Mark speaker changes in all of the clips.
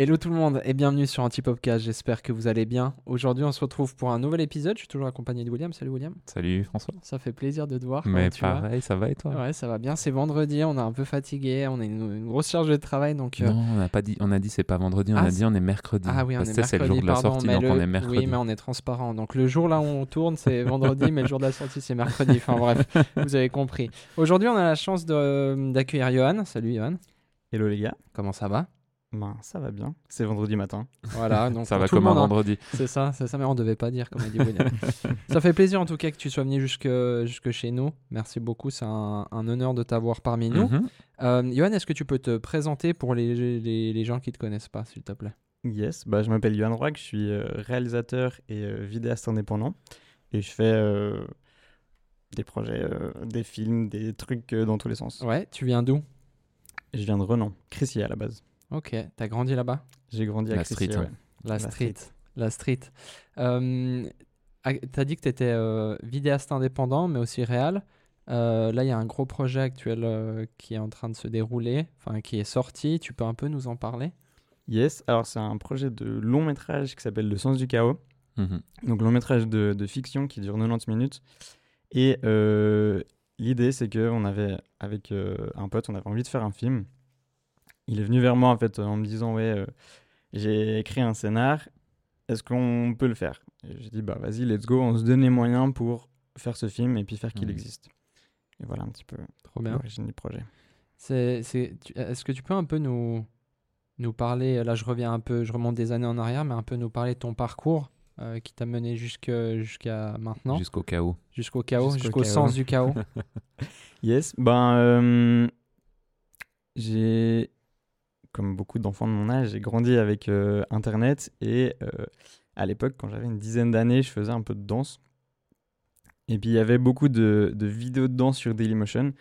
Speaker 1: Hello tout le monde et bienvenue sur Antipopcast, j'espère que vous allez bien. Aujourd'hui on se retrouve pour un nouvel épisode, je suis toujours accompagné de William. Salut William.
Speaker 2: Salut François.
Speaker 1: Ça fait plaisir de te voir.
Speaker 2: Mais
Speaker 1: tu vas
Speaker 2: pareil, ça va et toi?
Speaker 1: Ouais, ça va bien, c'est vendredi, on est un peu fatigué, on a une, une grosse charge de travail donc... euh,
Speaker 2: Non, on n'a pas dit, on a dit c'est pas vendredi, on
Speaker 1: Ah,
Speaker 2: a dit on est mercredi.
Speaker 1: Ah oui, on
Speaker 2: Parce
Speaker 1: est
Speaker 2: que c'est
Speaker 1: mercredi,
Speaker 2: le jour de la
Speaker 1: pardon,
Speaker 2: sortie,
Speaker 1: mais
Speaker 2: donc
Speaker 1: le-
Speaker 2: on est mercredi.
Speaker 1: Oui, mais on est transparent. Donc le jour là où on tourne, c'est vendredi, mais le jour de la sortie, c'est mercredi. Enfin bref, vous avez compris. Aujourd'hui, on a la chance d'accueillir Johan. Salut Johan.
Speaker 3: Hello les gars.
Speaker 1: Comment ça va?
Speaker 3: Ben ça va bien. C'est vendredi matin.
Speaker 1: Voilà, donc
Speaker 2: ça va comme un
Speaker 1: hein.
Speaker 2: vendredi.
Speaker 1: C'est ça, c'est ça, mais on devait pas dire, comme a dit William. ça fait plaisir en tout cas que tu sois venu jusque, jusque chez nous. Merci beaucoup, c'est un, un honneur de t'avoir parmi nous. Euh, Johan, est-ce que tu peux te présenter pour les, les, les gens qui te connaissent pas, s'il te plaît?
Speaker 3: Yes, bah, je m'appelle Johan Roig, je suis euh, réalisateur et euh, vidéaste indépendant. Et je fais euh, des projets, euh, des films, des trucs euh, dans tous les sens.
Speaker 1: Ouais, tu viens d'où?
Speaker 3: Je viens de Renan, Crissier à la base.
Speaker 1: Ok, t'as grandi là-bas?
Speaker 3: J'ai grandi à
Speaker 2: La street,
Speaker 3: ouais.
Speaker 1: La,
Speaker 3: La
Speaker 1: street.
Speaker 3: street.
Speaker 1: La street. Euh, ah, T'as dit que tu étais vidéaste indépendant, mais aussi réel. Euh, là, il y a un gros projet actuel euh, qui est en train de se dérouler, enfin qui est sorti. Tu peux un peu nous en parler?
Speaker 3: Yes, alors c'est un projet de long métrage qui s'appelle Le sens du chaos.
Speaker 2: Mhm.
Speaker 3: Donc long métrage de, de fiction qui dure 90 minutes. Et euh, l'idée c'est que on avait avec euh, un pote, on avait envie de faire un film. Il est venu vers moi en fait en me disant ouais euh, j'ai écrit un scénar, est-ce qu'on peut le faire? J'ai dit bah vas-y let's go, on se donne les moyens pour faire ce film et puis faire qu'il existe. Et voilà un petit peu
Speaker 1: Trop bien.
Speaker 3: l'origine du projet.
Speaker 1: C'est, Est-ce que tu peux un peu nous, nous parler, là je reviens un peu, je remonte des années en arrière, mais un peu nous parler de ton parcours euh, qui t'a mené jusque- jusqu'à maintenant,
Speaker 2: Jusqu'au chaos.
Speaker 1: jusqu'au chaos,
Speaker 3: Jusqu'au
Speaker 1: sens du chaos
Speaker 3: Yes, ben euh, j'ai, comme beaucoup d'enfants de mon âge, j'ai grandi avec euh, Internet et euh, à l'époque, quand j'avais une dizaine d'années, je faisais un peu de danse. Et puis il y avait beaucoup de, de vidéos de danse sur Dailymotion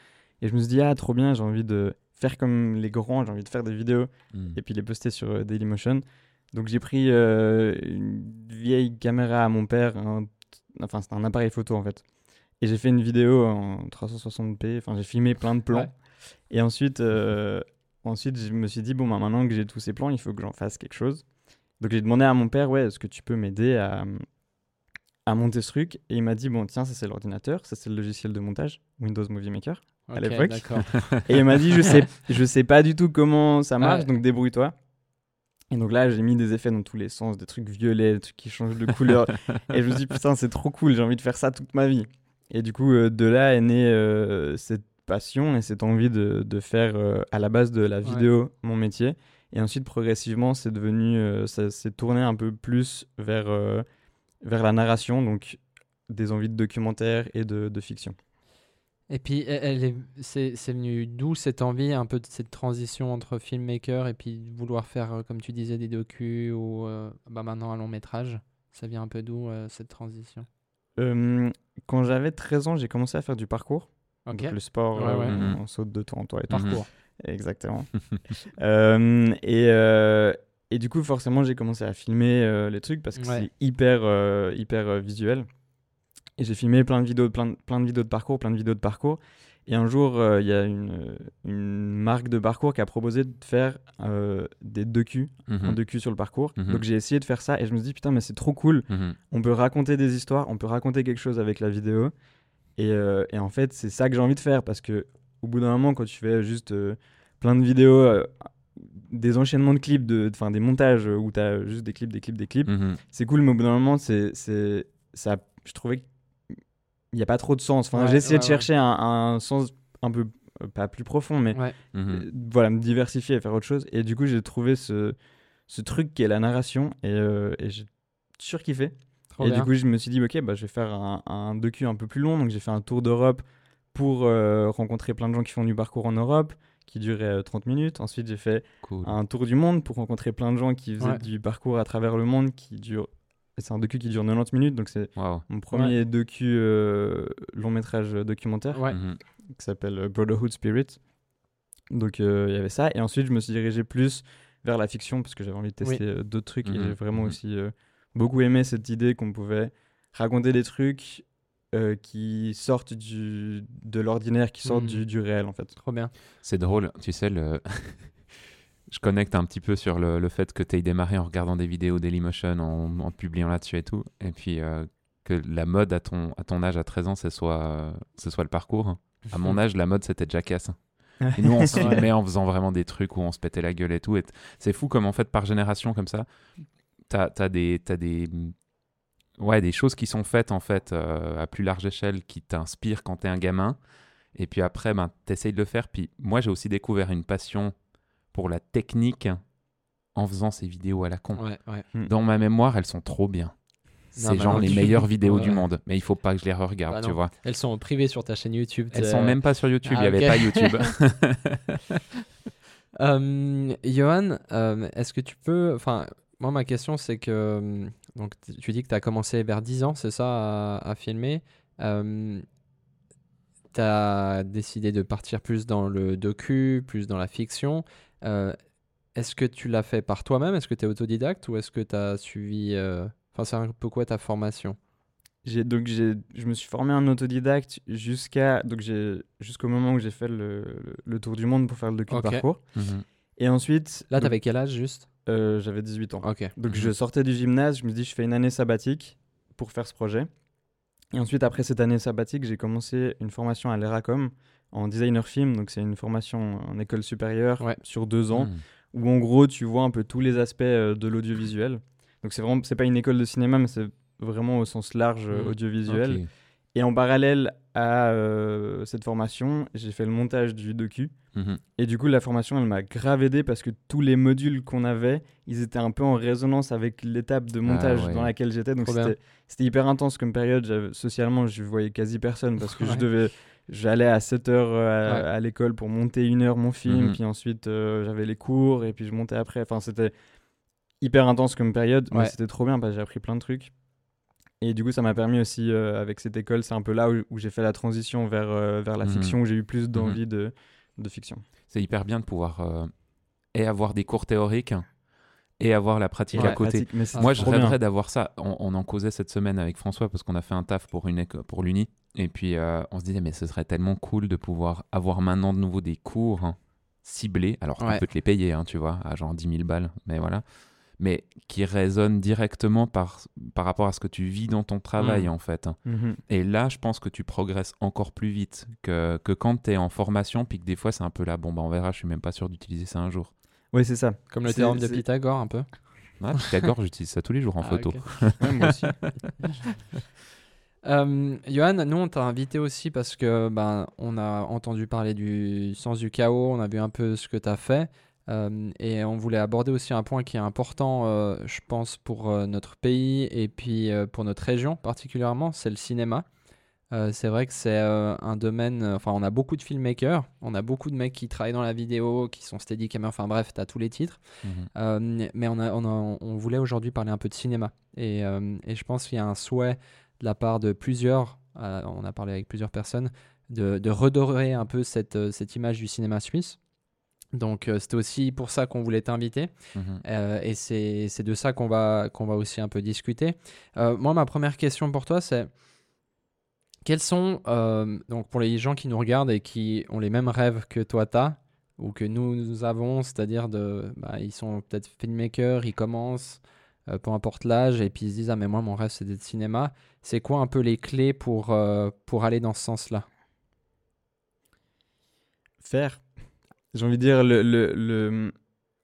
Speaker 3: et je me suis dit ah trop bien, j'ai envie de faire comme les grands, j'ai envie de faire des vidéos
Speaker 2: Mhm.
Speaker 3: et puis les poster sur euh, Dailymotion. Donc j'ai pris une vieille caméra à mon père, un- enfin c'était un appareil photo en fait. Et j'ai fait une vidéo en 360p, enfin j'ai filmé plein de plans.
Speaker 1: Ouais.
Speaker 3: Et ensuite, euh, ensuite je me suis dit, bon bah, maintenant que j'ai tous ces plans, il faut que j'en fasse quelque chose. Donc j'ai demandé à mon père, ouais, est-ce que tu peux m'aider à, à monter ce truc? Et il m'a dit, bon tiens, ça c'est l'ordinateur, ça c'est le logiciel de montage, Windows Movie Maker. À l'époque. Et il m'a dit, je sais, je sais pas du tout comment ça marche,
Speaker 1: Ouais.
Speaker 3: donc débrouille-toi. Et donc là, j'ai mis des effets dans tous les sens, des trucs violets, des trucs qui changent de couleur. et je me suis dit, putain, c'est trop cool, j'ai envie de faire ça toute ma vie. Et du coup, euh, de là est née euh, cette passion et cette envie de, de faire euh, à la base de la vidéo mon métier. Et ensuite, progressivement, c'est devenu, euh, ça s'est tourné un peu plus vers, euh, vers la narration, donc des envies de documentaire et de, de fiction.
Speaker 1: Et puis, elle elle est, c'est, c'est venu d'où cette envie, un peu de cette transition entre filmmaker et puis vouloir faire, comme tu disais, des docus ou bah maintenant un long métrage? Ça vient un peu d'où cette transition?
Speaker 3: Quand j'avais 13 ans, j'ai commencé à faire du parcours. Donc le sport,
Speaker 1: Ouais,
Speaker 3: euh,
Speaker 1: ouais.
Speaker 2: Mhm.
Speaker 3: on saute de tour en tour et tout.
Speaker 2: Mhm.
Speaker 1: Parcours.
Speaker 3: Exactement. Euh, et, euh, et du coup, forcément, j'ai commencé à filmer euh, les trucs parce que
Speaker 1: Ouais.
Speaker 3: c'est hyper, euh, hyper euh, visuel. Et j'ai filmé plein de vidéos, plein de, plein de vidéos de parcours, plein de vidéos de parcours. Et un jour, euh, il y a une, une marque de parcours qui a proposé de faire euh, des docus, un
Speaker 2: Mhm.
Speaker 3: docu sur le parcours. Donc j'ai essayé de faire ça et je me suis dit, putain, mais c'est trop cool. On peut raconter des histoires, on peut raconter quelque chose avec la vidéo. Et, euh, et en fait, c'est ça que j'ai envie de faire parce que au bout d'un moment, quand tu fais juste euh, plein de vidéos, euh, des enchaînements de clips, de, enfin des montages où tu as juste des clips, des clips, des clips,
Speaker 2: Mhm.
Speaker 3: c'est cool, mais au bout d'un moment, c'est, c'est, ça, je trouvais qu'il n'y a pas trop de sens. Enfin,
Speaker 1: Ouais,
Speaker 3: j'ai essayé
Speaker 1: ouais,
Speaker 3: de
Speaker 1: ouais.
Speaker 3: chercher un, un sens un peu, pas plus profond, mais
Speaker 1: Ouais.
Speaker 2: Mhm.
Speaker 3: voilà, me diversifier et faire autre chose. Et du coup, j'ai trouvé ce, ce truc qui est la narration et, euh, et j'ai surkiffé.
Speaker 1: Trop
Speaker 3: et
Speaker 1: bien.
Speaker 3: du coup, je me suis dit, ok, bah, je vais faire un, un docu un peu plus long. Donc, j'ai fait un tour d'Europe pour euh, rencontrer plein de gens qui font du parcours en Europe, qui durait euh, 30 minutes. Ensuite, j'ai fait
Speaker 2: Cool.
Speaker 3: un tour du monde pour rencontrer plein de gens qui faisaient
Speaker 1: Ouais.
Speaker 3: du parcours à travers le monde, qui dure. C'est un docu qui dure 90 minutes, donc c'est mon premier docu euh, long métrage documentaire
Speaker 1: Ouais.
Speaker 2: Mhm.
Speaker 3: qui s'appelle euh, Brotherhood Spirit. Donc euh, il y avait ça. Et ensuite, je me suis dirigé plus vers la fiction parce que j'avais envie de tester euh, d'autres trucs. Et
Speaker 2: Mhm,
Speaker 3: j'ai vraiment
Speaker 2: mhm.
Speaker 3: aussi euh, beaucoup aimé cette idée qu'on pouvait raconter des trucs euh, qui sortent du, de l'ordinaire, qui sortent
Speaker 1: Mhm.
Speaker 3: du, du réel en fait.
Speaker 1: Trop bien.
Speaker 2: C'est drôle, tu sais, le... je connecte un petit peu sur le, le fait que tu aies démarré en regardant des vidéos Dailymotion, en, en publiant là-dessus et tout. Et puis euh, que la mode à ton, à ton âge, à 13 ans, ce soit, euh, ce soit le parcours. À mon âge, la mode, c'était Jackass. Et nous, on se filmait en faisant vraiment des trucs où on se pétait la gueule et tout. Et c'est fou comme, en fait, par génération, comme ça, t'as as des, t'as des, ouais, des choses qui sont faites, en fait, euh, à plus large échelle, qui t'inspirent quand t'es un gamin. Et puis après, ben, t'essayes de le faire. Puis moi, j'ai aussi découvert une passion pour la technique en faisant ces vidéos à la con.
Speaker 1: Ouais, ouais.
Speaker 2: Dans ma mémoire, elles sont trop bien. C'est
Speaker 1: mais
Speaker 2: genre
Speaker 1: non,
Speaker 2: les meilleures vidéos
Speaker 1: Ouais.
Speaker 2: du monde. Mais il faut pas que je les re-regarde,
Speaker 1: Bah
Speaker 2: tu vois.
Speaker 1: Elles sont privées sur ta chaîne YouTube.
Speaker 2: Elles sont même pas sur YouTube, il
Speaker 1: Ah,
Speaker 2: n'y avait pas YouTube.
Speaker 1: Euh, Johan, euh, est-ce que tu peux. Enfin, moi, ma question, c'est que. euh, Donc, tu dis que tu as commencé vers 10 ans, c'est ça, à, à filmer. Euh, tu as décidé de partir plus dans le docu, plus dans la fiction. Euh, est-ce que tu l'as fait par toi-même? Est-ce que tu es autodidacte ou est-ce que tu as suivi. euh, Enfin, c'est un peu quoi ta formation?
Speaker 3: J'ai donc j'ai je me suis formé en autodidacte jusqu'à donc j'ai jusqu'au moment où j'ai fait le, le, le tour du monde pour faire le docu parcours.
Speaker 2: Mhm.
Speaker 3: Et ensuite
Speaker 1: Là,
Speaker 3: donc,
Speaker 1: t'avais quel âge juste?
Speaker 3: Euh, j'avais 18 ans. Donc
Speaker 2: Mhm.
Speaker 3: je sortais du gymnase, je me dis je fais une année sabbatique pour faire ce projet. Et ensuite après cette année sabbatique, j'ai commencé une formation à l'ERACOM en designer film, donc c'est une formation en école supérieure
Speaker 1: Ouais.
Speaker 3: sur deux ans
Speaker 2: Mhm.
Speaker 3: où en gros tu vois un peu tous les aspects euh, de l'audiovisuel. Donc c'est vraiment c'est pas une école de cinéma mais c'est vraiment au sens large euh,
Speaker 1: Mhm.
Speaker 3: audiovisuel. Et en parallèle à euh, cette formation, j'ai fait le montage du docu.
Speaker 2: Mhm.
Speaker 3: Et du coup, la formation, elle m'a grave aidé parce que tous les modules qu'on avait, ils étaient un peu en résonance avec l'étape de montage
Speaker 2: Ah ouais.
Speaker 3: dans laquelle j'étais. Donc c'était hyper intense comme période. Socialement, je voyais quasi personne parce que je devais. J'allais à 7 heures euh, à,
Speaker 1: Ouais.
Speaker 3: à l'école pour monter une heure mon film,
Speaker 2: Mhm.
Speaker 3: puis ensuite euh, j'avais les cours et puis je montais après. Enfin, c'était hyper intense comme période, mais c'était trop bien parce que j'ai appris plein de trucs. Et du coup, ça m'a permis aussi, euh, avec cette école, c'est un peu là où, où j'ai fait la transition vers, euh, vers la
Speaker 2: Mhm.
Speaker 3: fiction, où j'ai eu plus d'envie de, de fiction.
Speaker 2: C'est hyper bien de pouvoir euh, et avoir des cours théoriques et avoir la pratique
Speaker 1: Ouais,
Speaker 2: à côté.
Speaker 3: pratique, mais c'est
Speaker 2: Moi, je rêverais d'avoir ça. On, on en causait cette semaine avec François parce qu'on a fait un taf pour une pour l'Uni. Et puis, euh, on se disait, mais ce serait tellement cool de pouvoir avoir maintenant de nouveau des cours hein, ciblés. Alors, on
Speaker 1: Ouais.
Speaker 2: peut te les payer, hein, tu vois, à genre 10 000 balles. Mais voilà. Mais qui résonnent directement par, par rapport à ce que tu vis dans ton travail,
Speaker 1: Mm.
Speaker 2: en fait.
Speaker 3: Mhm.
Speaker 2: Et là, je pense que tu progresses encore plus vite que, que quand tu es en formation, puis que des fois, c'est un peu là, bon, bah, on verra, je suis même pas sûr d'utiliser ça un jour.
Speaker 3: Oui, c'est ça.
Speaker 1: Comme le théorème de Pythagore, un peu.
Speaker 2: Ouais, Pythagore, j'utilise ça tous les jours en
Speaker 1: Ah,
Speaker 2: photo.
Speaker 1: ok.
Speaker 3: Ouais, moi aussi.
Speaker 1: Euh, Johan, nous on t'a invité aussi parce que ben, on a entendu parler du sens du chaos, on a vu un peu ce que tu as fait euh, et on voulait aborder aussi un point qui est important, euh, je pense, pour euh, notre pays et puis pour notre région particulièrement, c'est le cinéma. C'est vrai que c'est un domaine, enfin on a beaucoup de filmmakers, on a beaucoup de mecs qui travaillent dans la vidéo, qui sont steadicamers, enfin bref, tu as tous les titres.
Speaker 2: Mhm.
Speaker 1: Mais on, a, on, a- on voulait aujourd'hui parler un peu de cinéma. Et, et je pense qu'il y a un souhait de la part de plusieurs, on a parlé avec plusieurs personnes, de, de redorer un peu cette, cette image du cinéma suisse. Donc euh, c'était aussi pour ça qu'on voulait t'inviter.
Speaker 2: Mhm.
Speaker 1: Euh, et c'est de ça qu'on va, qu'on va aussi un peu discuter. Euh, moi, ma première question pour toi, c'est quels sont, euh, donc pour les gens qui nous regardent et qui ont les mêmes rêves que toi t'as, ou que nous, nous avons, c'est-à-dire de, bah, ils sont peut-être filmmakers, ils commencent, peu importe l'âge, et puis ils se disent, ah mais moi mon rêve c'est d'être cinéma. C'est quoi un peu les clés pour, pour aller dans ce sens-là?
Speaker 3: Faire. J'ai envie de dire, le, le, le-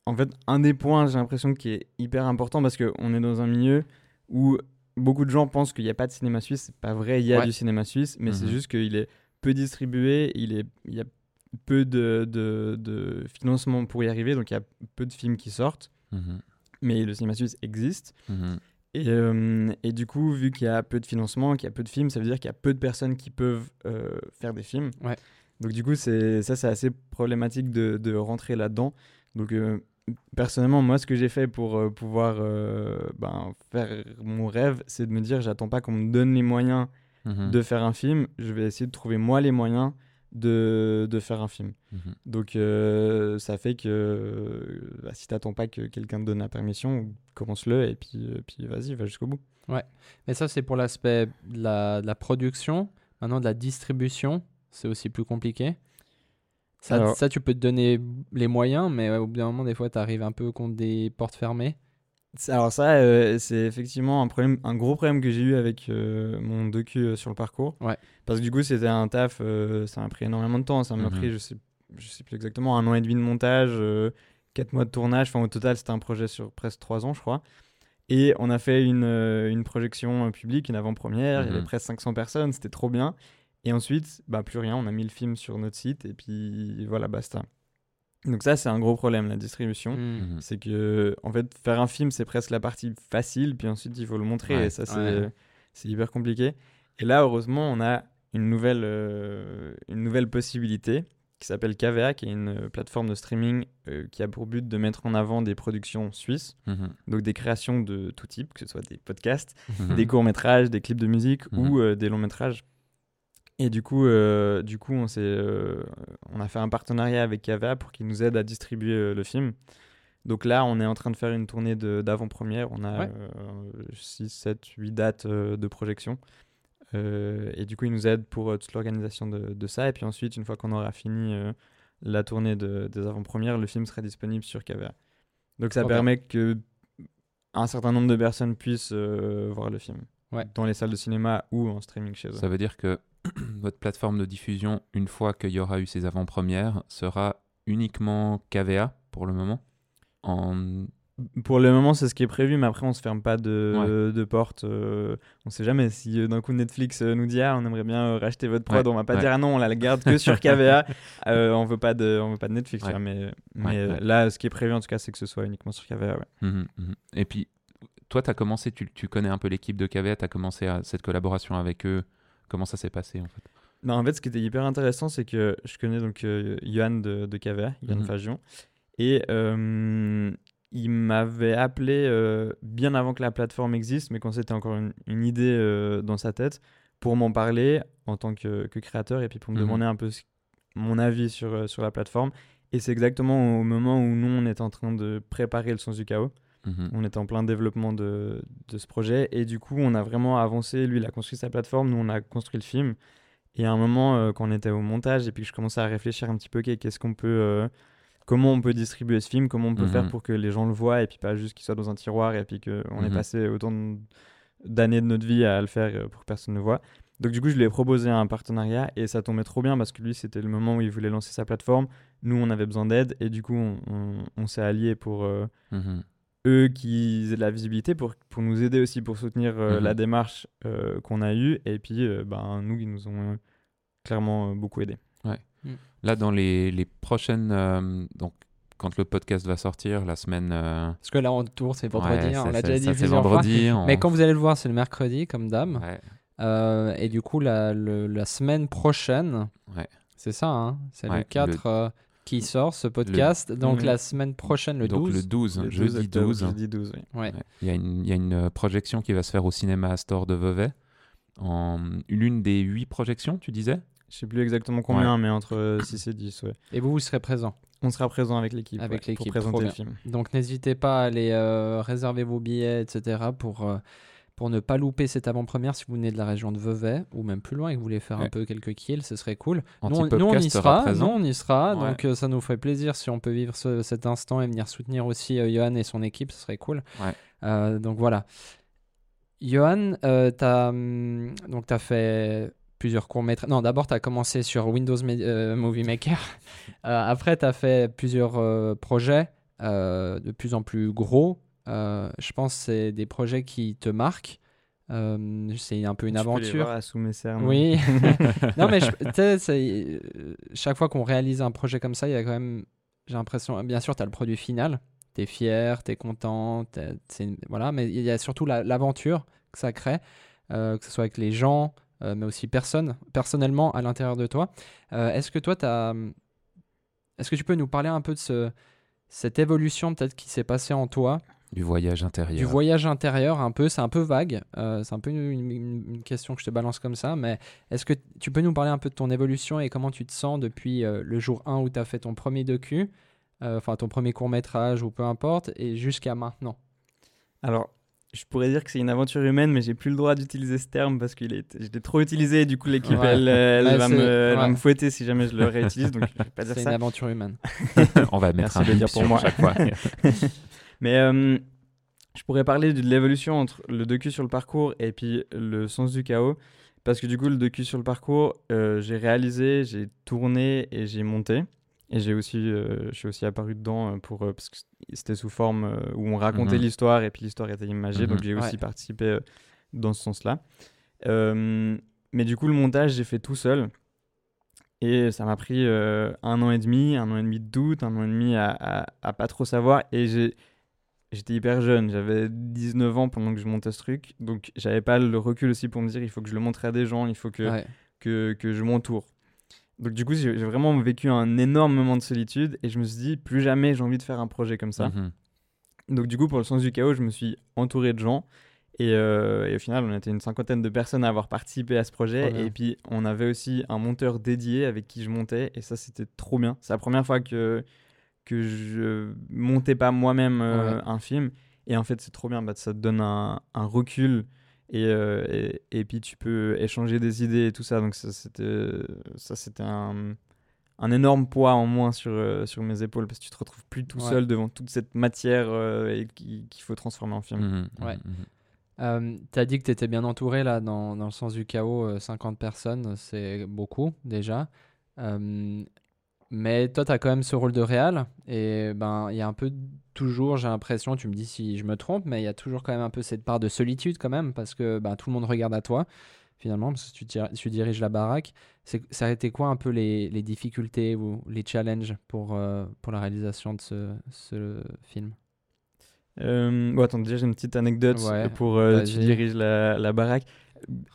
Speaker 3: en fait, un des points, j'ai l'impression, qui est hyper important parce qu'on est dans un milieu où beaucoup de gens pensent qu'il n'y a pas de cinéma suisse. C'est pas vrai, il y a
Speaker 1: Ouais.
Speaker 3: du cinéma suisse, mais c'est
Speaker 2: Mhm.
Speaker 3: juste qu'il est peu distribué, il, est, il y a peu de, de, de financement pour y arriver, donc il y a peu de films qui sortent,
Speaker 2: Mhm.
Speaker 3: mais le cinéma suisse existe.
Speaker 2: Mhm.
Speaker 3: Et, euh, et du coup, vu qu'il y a peu de financement, qu'il y a peu de films, ça veut dire qu'il y a peu de personnes qui peuvent euh, faire des films.
Speaker 1: Ouais.
Speaker 3: Donc du coup, c'est ça, c'est assez problématique de, de rentrer là-dedans. Donc euh, personnellement, moi, ce que j'ai fait pour euh, pouvoir euh, ben, faire mon rêve, c'est de me dire, j'attends pas qu'on me donne les moyens
Speaker 2: Mhm.
Speaker 3: de faire un film. Je vais essayer de trouver moi les moyens de, de faire un film.
Speaker 2: Mhm.
Speaker 3: Donc ça fait que bah, si t'attends pas que quelqu'un te donne la permission, commence-le et puis, puis vas-y, va jusqu'au bout.
Speaker 1: Mais ça, c'est pour l'aspect de la, de la production. Maintenant, de la distribution, c'est aussi plus compliqué. Ça,
Speaker 3: Alors-
Speaker 1: ça, tu peux te donner les moyens, mais au bout d'un moment, des fois, tu arrives un peu contre des portes fermées.
Speaker 3: Alors ça, euh, c'est effectivement un problème, un gros problème que j'ai eu avec euh, mon docu euh, sur le parcours.
Speaker 1: Ouais.
Speaker 3: Parce que du coup, c'était un taf, euh, ça m'a pris énormément de temps. Ça m'a
Speaker 2: Mhm.
Speaker 3: pris, je sais, je sais plus exactement, un an et demi de montage, euh, quatre mois de tournage. Enfin, au total, c'était un projet sur presque trois ans, je crois. Et on a fait une, euh, une projection euh, publique, une avant-première. Il y avait
Speaker 2: Mhm.
Speaker 3: presque 500 personnes, c'était trop bien. Et ensuite, bah, plus rien. On a mis le film sur notre site et puis voilà, basta. Donc ça, c'est un gros problème, la distribution.
Speaker 2: Mhm.
Speaker 3: C'est que, en fait, faire un film, c'est presque la partie facile, puis ensuite, il faut le montrer,
Speaker 2: Ouais.
Speaker 3: et ça, c'est
Speaker 1: Ouais.
Speaker 3: hyper compliqué. Et là, heureusement, on a une nouvelle, euh, une nouvelle possibilité qui s'appelle KVA, qui est une euh, plateforme de streaming euh, qui a pour but de mettre en avant des productions suisses,
Speaker 2: Mhm.
Speaker 3: donc des créations de tout type, que ce soit des podcasts,
Speaker 2: Mhm.
Speaker 3: des courts-métrages, des clips de musique ou euh, des longs-métrages. Et du coup, euh, du coup on, s'est, euh, on a fait un partenariat avec KVA pour qu'ils nous aident à distribuer euh, le film. Donc là, on est en train de faire une tournée de- d'avant-première. On a
Speaker 1: Ouais.
Speaker 3: 6, 7, 8 dates euh, de projection. Euh, et du coup, ils nous aident pour euh, toute l'organisation de, de ça. Et puis ensuite, une fois qu'on aura fini euh, la tournée de- des avant-premières, le film sera disponible sur KVA. Donc ça permet que un certain nombre de personnes puissent euh, voir le film
Speaker 1: Ouais.
Speaker 3: dans les salles de cinéma ou en streaming chez eux.
Speaker 2: Ça veut dire que votre plateforme de diffusion, une fois qu'il y aura eu ces avant-premières, sera uniquement KVA pour le moment? En...
Speaker 3: Pour le moment, c'est ce qui est prévu, mais après, on se ferme pas de, de porte. euh, on sait jamais si euh, d'un coup Netflix euh, nous dit ah, on aimerait bien euh, racheter votre prod,
Speaker 2: Ouais,
Speaker 3: on va pas
Speaker 2: ouais.
Speaker 3: dire ah non, on la garde que sur KVA. Euh, on veut pas de, on veut pas de Netflix.
Speaker 2: Ouais.
Speaker 3: là, mais mais
Speaker 2: Ouais, ouais.
Speaker 3: là, ce qui est prévu en tout cas, c'est que ce soit uniquement sur KVA. ouais.
Speaker 2: Mhm, mhm. Et puis, toi, tu as commencé, tu, tu connais un peu l'équipe de KVA, tu as commencé à, cette collaboration avec eux. Comment ça s'est passé en fait
Speaker 3: Non, en fait, ce qui était hyper intéressant, c'est que je connais donc euh, Johan de, de KVA, Johan
Speaker 2: Mhm.
Speaker 3: Fagion, et euh, il m'avait appelé euh, bien avant que la plateforme existe, mais quand c'était encore une, une idée euh, dans sa tête, pour m'en parler en tant que, que créateur et puis pour me
Speaker 2: Mhm.
Speaker 3: demander un peu ce- mon avis sur, sur la plateforme. Et c'est exactement au moment où nous, on est en train de préparer le sens du chaos.
Speaker 2: Mhm.
Speaker 3: On est en plein développement de, de ce projet et du coup, on a vraiment avancé. Lui, il a construit sa plateforme, nous, on a construit le film. Et à un moment, euh, quand on était au montage et puis que je commençais à réfléchir un petit peu, qu'est-ce qu'on peut, euh, comment on peut distribuer ce film, comment on peut
Speaker 2: Mhm.
Speaker 3: faire pour que les gens le voient et puis pas juste qu'il soit dans un tiroir et puis qu'on ait
Speaker 2: Mhm.
Speaker 3: passé autant d'années de notre vie à le faire euh, pour que personne ne le voit. Donc du coup, je lui ai proposé un partenariat et ça tombait trop bien parce que lui, c'était le moment où il voulait lancer sa plateforme. Nous, on avait besoin d'aide et du coup, on, on- on s'est alliés pour euh,
Speaker 2: Mhm.
Speaker 3: Eux qui aient de la visibilité, pour, pour nous aider aussi, pour soutenir euh,
Speaker 2: Mhm.
Speaker 3: la démarche euh, qu'on a eue. Et puis, euh, ben, nous, ils nous ont euh, clairement euh, beaucoup aidés.
Speaker 2: Là, dans les, les prochaines. euh, donc, quand le podcast va sortir, la semaine. euh,
Speaker 1: Parce que là, on tourne, c'est vendredi,
Speaker 2: ouais,
Speaker 1: hein, on l'a déjà dit plusieurs fois.
Speaker 2: vendredi. on-
Speaker 1: Mais quand vous allez le voir, c'est le mercredi, comme d'hab.
Speaker 2: Ouais.
Speaker 1: Euh, et du coup, la, le- la semaine prochaine,
Speaker 2: Ouais.
Speaker 1: c'est ça, hein, c'est
Speaker 2: Ouais,
Speaker 1: le 4 euh, qui sort ce podcast. Donc la semaine prochaine, le
Speaker 2: Donc
Speaker 1: 12.
Speaker 2: le 12,
Speaker 3: Le 12
Speaker 2: jeudi
Speaker 3: octobre,
Speaker 2: 12.
Speaker 3: Jeudi 12, oui.
Speaker 1: Ouais.
Speaker 2: Ouais. Il y a, une, il y a une euh, projection qui va se faire au cinéma Astor de Vevey. En l'une des huit projections, tu disais?
Speaker 3: Je sais plus exactement combien, mais entre 6 et 10, ouais.
Speaker 1: Et vous, vous serez présent?
Speaker 3: On sera présent avec l'équipe
Speaker 1: Avec
Speaker 3: ouais,
Speaker 1: l'équipe,
Speaker 3: pour présenter le film.
Speaker 1: Donc n'hésitez pas à aller euh, réserver vos billets, etc. pour, euh, pour ne pas louper cette avant-première si vous venez de la région de Vevey ou même plus loin et que vous voulez faire un peu quelques kills, ce serait cool. Nous, on- nous, on y
Speaker 2: sera
Speaker 1: nous, on y sera,
Speaker 2: Ouais.
Speaker 1: donc euh, ça nous ferait plaisir si on peut vivre ce- cet instant et venir soutenir aussi euh, Johan et son équipe, ce serait cool.
Speaker 2: Ouais.
Speaker 1: Euh, donc voilà. Johan, tu as, donc t'as fait plusieurs courts-métrages. Non, d'abord, tu as commencé sur Windows Me- Movie Maker. Après, tu as fait plusieurs projets de plus en plus gros. Euh, je pense que c'est des projets qui te marquent. Euh, c'est un peu une
Speaker 3: Tu peux les
Speaker 1: aventure.
Speaker 3: voir sous mes.
Speaker 1: Oui. non, mais je- euh, chaque fois qu'on réalise un projet comme ça, il y a quand même, j'ai l'impression, bien sûr, tu as le produit final, tu es fier, tu es content, une- voilà, mais il y a surtout la- l'aventure que ça crée, euh, que ce soit avec les gens, euh, mais aussi personne, personnellement à l'intérieur de toi. Est-ce que toi, tu as. Est-ce que tu peux nous parler un peu de ce, cette évolution peut-être qui s'est passée en toi?
Speaker 2: Du voyage intérieur.
Speaker 1: du voyage intérieur, un peu, c'est un peu vague. euh, c'est un peu une, une- une question que je te balance comme ça. Mais est-ce que tu peux nous parler un peu de ton évolution et comment tu te sens depuis euh, le jour 1 où tu as fait ton premier docu, euh, enfin ton premier court métrage ou peu importe, et jusqu'à maintenant?
Speaker 3: Alors, je pourrais dire que c'est une aventure humaine, mais j'ai plus le droit d'utiliser ce terme parce qu'il est, je l'ai trop utilisé. Et du coup, l'équipe,
Speaker 1: Ouais.
Speaker 3: elle, elle
Speaker 1: Ouais,
Speaker 3: va,
Speaker 1: c'est-
Speaker 3: me, elle va
Speaker 1: ouais.
Speaker 3: me fouetter si jamais je le réutilise. Donc, je vais pas dire
Speaker 1: C'est
Speaker 3: ça.
Speaker 1: une aventure humaine.
Speaker 2: On va mettre
Speaker 3: Merci
Speaker 2: un bip
Speaker 3: dire pour moi.
Speaker 2: chaque fois.
Speaker 3: Mais euh, je pourrais parler de l'évolution entre le docu sur le parcours et puis le sens du chaos. Parce que du coup, le docu sur le parcours, euh, j'ai réalisé, j'ai tourné et j'ai monté. Et j'ai aussi, euh, je suis aussi apparu dedans pour, parce que c'était sous forme où on racontait
Speaker 2: Mhm.
Speaker 3: l'histoire et puis l'histoire était imagée. Donc
Speaker 2: Mhm.
Speaker 3: j'ai aussi participé dans ce sens-là. Mais du coup, le montage, j'ai fait tout seul. Et ça m'a pris euh, un an et demi, un an et demi de doute, un an et demi à, à, à pas trop savoir. Et j'ai J'étais hyper jeune, j'avais 19 ans pendant que je montais ce truc, donc j'avais pas le recul aussi pour me dire il faut que je le montre à des gens, il faut que,
Speaker 1: Ouais.
Speaker 3: que, que je m'entoure. Donc du coup j'ai vraiment vécu un énorme moment de solitude et je me suis dit plus jamais j'ai envie de faire un projet comme ça.
Speaker 2: Mhm.
Speaker 3: Donc du coup pour le sens du chaos je me suis entouré de gens et, euh, et au final on était une cinquantaine de personnes à avoir participé à ce projet et puis on avait aussi un monteur dédié avec qui je montais et ça c'était trop bien. C'est la première fois que que je montais pas moi-même euh,
Speaker 1: Ouais.
Speaker 3: un film et en fait c'est trop bien bah, ça te donne un, un recul et, euh, et, et puis tu peux échanger des idées et tout ça donc ça c'était ça c'était un, un énorme poids en moins sur, euh, sur mes épaules parce que tu te retrouves plus tout
Speaker 1: Ouais.
Speaker 3: seul devant toute cette matière euh, qu'il faut transformer en film.
Speaker 2: Mhm.
Speaker 1: Ouais.
Speaker 2: Mhm.
Speaker 1: Euh, T'as dit que t'étais bien entouré là dans, dans le sens du chaos, euh, 50 personnes, c'est beaucoup déjà. Mais toi, t'as quand même ce rôle de réal et ben il y a un peu toujours, j'ai l'impression, tu me dis si je me trompe, mais il y a toujours quand même un peu cette part de solitude quand même parce que ben, tout le monde regarde à toi finalement parce que tu, dir- tu diriges la baraque. Ça a été quoi un peu les, les difficultés ou les challenges pour, euh, pour la réalisation de ce, ce film?
Speaker 3: Euh, bon, attends, déjà j'ai une petite anecdote
Speaker 1: Ouais,
Speaker 3: pour euh, tu diriges la, la baraque.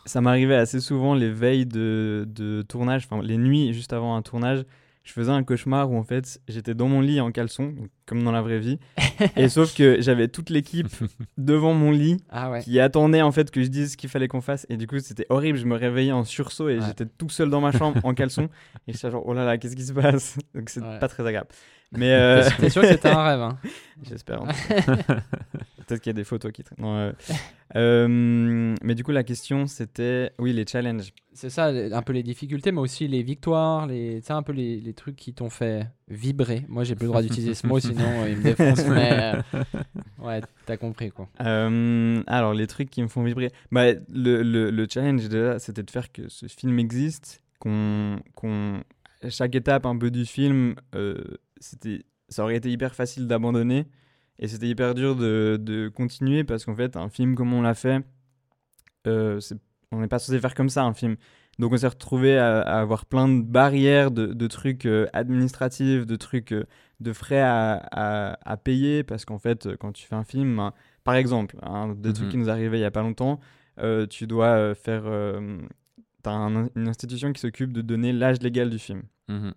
Speaker 3: Ça m'arrivait assez souvent les veilles de, de tournage, enfin les nuits juste avant un tournage. Je faisais un cauchemar où en fait j'étais dans mon lit en caleçon, comme dans la vraie vie. et sauf que j'avais toute l'équipe devant mon lit
Speaker 1: Ah ouais.
Speaker 3: qui attendait en fait que je dise ce qu'il fallait qu'on fasse. Et du coup c'était horrible, je me réveillais en sursaut et
Speaker 1: Ouais.
Speaker 3: j'étais tout seul dans ma chambre en caleçon. Et j'étais genre oh là là, qu'est-ce qui se passe? Donc c'est
Speaker 1: Ouais.
Speaker 3: pas très agréable. Mais euh,
Speaker 1: T'es sûr que c'était un rêve hein?
Speaker 3: J'espère. Peut-être qu'il y a des photos qui traînent. Non, euh, mais du coup, la question, c'était... Oui, les challenges.
Speaker 1: C'est ça, un peu les difficultés, mais aussi les victoires, les, tu sais, un peu les, les trucs qui t'ont fait vibrer. Moi, j'ai plus le droit d'utiliser ce mot, sinon euh, il me défonce. Mais euh, ouais, t'as compris quoi.
Speaker 3: Euh, alors, les trucs qui me font vibrer. Bah, le, le, le challenge, déjà, c'était de faire que ce film existe, qu'on... qu'on chaque étape un peu du film, c'était... ça aurait été hyper facile d'abandonner. Et c'était hyper dur de, de continuer parce qu'en fait, un film comme on l'a fait, euh, on n'est pas censé faire comme ça un film. Donc on s'est retrouvé à, à avoir plein de barrières, de, de trucs euh, administratifs, de trucs, euh, de frais à, à- à payer parce qu'en fait, quand tu fais un film, ben, par exemple, un des trucs
Speaker 2: Mhm.
Speaker 3: qui nous arrivait il y a pas longtemps, tu dois faire, t'as un- une institution qui s'occupe de donner l'âge légal du film.
Speaker 2: Mhm.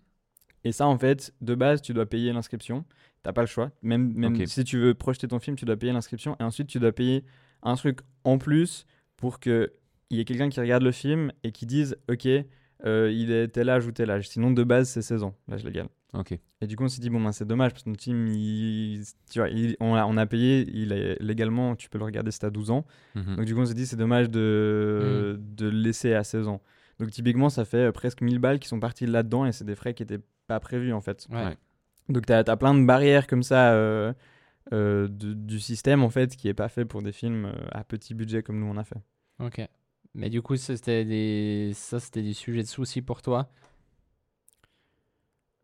Speaker 3: Et ça, en fait, de base, tu dois payer l'inscription. T'as pas le choix. Même, même si tu veux projeter ton film, tu dois payer l'inscription. Et ensuite, tu dois payer un truc en plus pour qu'il y ait quelqu'un qui regarde le film et qui dise Ok, euh, il est tel âge ou tel âge. Sinon, de base, c'est 16 ans, l'âge légal.
Speaker 2: Ok.
Speaker 3: Et du coup, on s'est dit Bon, ben, c'est dommage parce que notre film, il- tu vois, il- on, a, on a payé. Il est, légalement, tu peux le regarder si t'as 12 ans.
Speaker 2: Mhm.
Speaker 3: Donc du coup, on s'est dit, c'est dommage de, de le laisser à 16 ans. Donc typiquement, ça fait euh, presque 1000 balles qui sont partis là-dedans et c'est des frais qui n'étaient pas prévus en fait.
Speaker 1: Ouais.
Speaker 2: Ouais.
Speaker 3: Donc tu as, plein de barrières comme ça euh, euh, de- du système en fait qui est pas fait pour des films euh, à petit budget comme nous on a fait.
Speaker 1: Ok. Mais du coup, ça, c'était des, ça, c'était des sujets de soucis pour toi?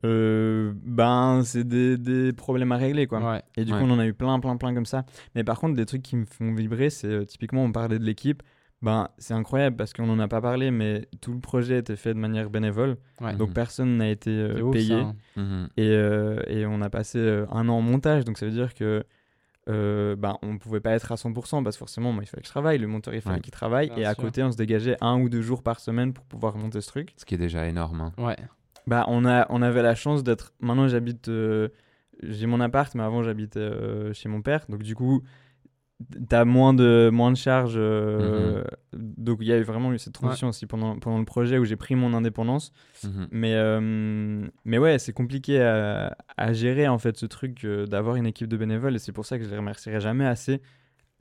Speaker 3: Euh, ben, c'est des, des problèmes à régler quoi.
Speaker 1: Ouais.
Speaker 3: Et du
Speaker 2: Ouais.
Speaker 3: coup, on en a eu plein, plein, plein comme ça. Mais par contre, des trucs qui me font vibrer, c'est typiquement, on parlait de l'équipe. Ben, c'est incroyable parce qu'on n'en a pas parlé, mais tout le projet était fait de manière bénévole.
Speaker 1: Ouais.
Speaker 3: Donc
Speaker 2: Mhm.
Speaker 3: personne n'a été euh,
Speaker 1: ouf,
Speaker 3: payé.
Speaker 1: hein.
Speaker 2: Mhm.
Speaker 3: Et, euh, et on a passé euh, un an en montage, donc ça veut dire que euh, ben, on ne pouvait pas être à 100% parce que forcément, moi, il fallait que je travaille, le monteur, il fallait
Speaker 2: Ouais.
Speaker 3: qu'il travaille,
Speaker 1: Bien
Speaker 3: et à
Speaker 1: sûr.
Speaker 3: côté, on se dégageait un ou deux jours par semaine pour pouvoir monter ce truc.
Speaker 2: Ce qui est déjà énorme. hein.
Speaker 1: Ouais.
Speaker 3: Bah, on, a, on avait la chance d'être. Maintenant, j'habite. euh, J'ai mon appart, mais avant, j'habitais euh, chez mon père, donc du coup. T'as moins de, moins de charges. euh, Donc, il y a eu vraiment eu cette transition aussi pendant, pendant le projet où j'ai pris mon indépendance.
Speaker 2: Mhm.
Speaker 3: Mais, euh, mais ouais, c'est compliqué à, à gérer en fait ce truc euh, d'avoir une équipe de bénévoles et c'est pour ça que je les remercierai jamais assez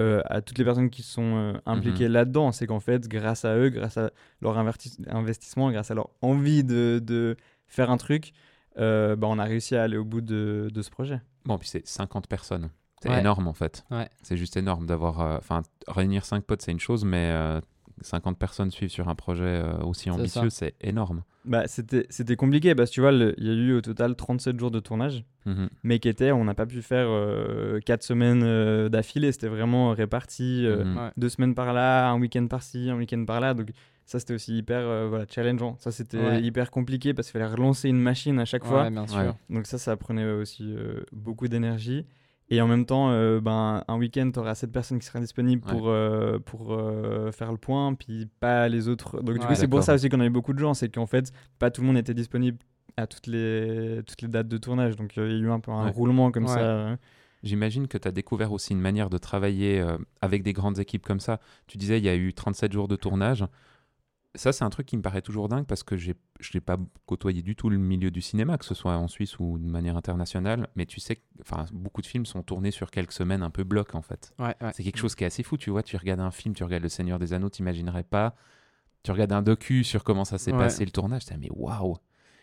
Speaker 3: euh, à toutes les personnes qui sont euh, impliquées là-dedans. C'est qu'en fait, grâce à eux, grâce à leur investi- investissement, grâce à leur envie de, de faire un truc, euh, bah, on a réussi à aller au bout de, de ce projet.
Speaker 2: Bon, puis c'est 50 personnes. C'est
Speaker 1: Ouais.
Speaker 2: énorme en fait.
Speaker 1: Ouais.
Speaker 2: C'est juste énorme d'avoir. euh, Enfin, réunir 5 potes, c'est une chose, mais euh, 50 personnes suivent sur un projet euh, aussi ambitieux, c'est énorme.
Speaker 3: Bah, c'était c'était compliqué parce que tu vois, il y a eu au total 37 jours de tournage,
Speaker 2: Mhm.
Speaker 3: mais qui étaient, on n'a pas pu faire 4 semaines euh, d'affilée. C'était vraiment réparti.
Speaker 1: Ouais.
Speaker 3: deux semaines par là, un week-end par-ci, un week-end par là. Donc ça, c'était aussi hyper euh, voilà, challengeant. Ça, c'était
Speaker 1: Ouais.
Speaker 3: hyper compliqué parce qu'il fallait relancer une machine à chaque fois.
Speaker 1: Ouais, bien sûr.
Speaker 2: Ouais.
Speaker 3: Donc ça, ça prenait aussi euh, beaucoup d'énergie. Et en même temps, euh, ben, un week-end, tu auras cette personne qui sera disponible
Speaker 2: Ouais.
Speaker 3: pour, euh, pour euh, faire le point, puis pas les autres. Donc du
Speaker 1: Ouais,
Speaker 3: coup, c'est pour ça aussi qu'on a eu beaucoup de gens, c'est qu'en fait, pas tout le monde était disponible à toutes les, toutes les dates de tournage. Donc il y a eu un peu un
Speaker 2: Ouais.
Speaker 3: roulement comme
Speaker 1: Ouais.
Speaker 3: ça.
Speaker 2: J'imagine que tu as découvert aussi une manière de travailler euh, avec des grandes équipes comme ça. Tu disais, il y a eu 37 jours de tournage. Ça, c'est un truc qui me paraît toujours dingue parce que je n'ai pas côtoyé du tout le milieu du cinéma, que ce soit en Suisse ou de manière internationale. Mais tu sais, enfin, beaucoup de films sont tournés sur quelques semaines, un peu bloc en fait.
Speaker 1: Ouais, ouais.
Speaker 2: C'est quelque chose qui est assez fou, tu vois. Tu regardes un film, tu regardes Le Seigneur des Anneaux, t'imaginerais pas. Tu regardes un docu sur comment ça s'est
Speaker 1: Ouais.
Speaker 2: passé le tournage, t'es mais waouh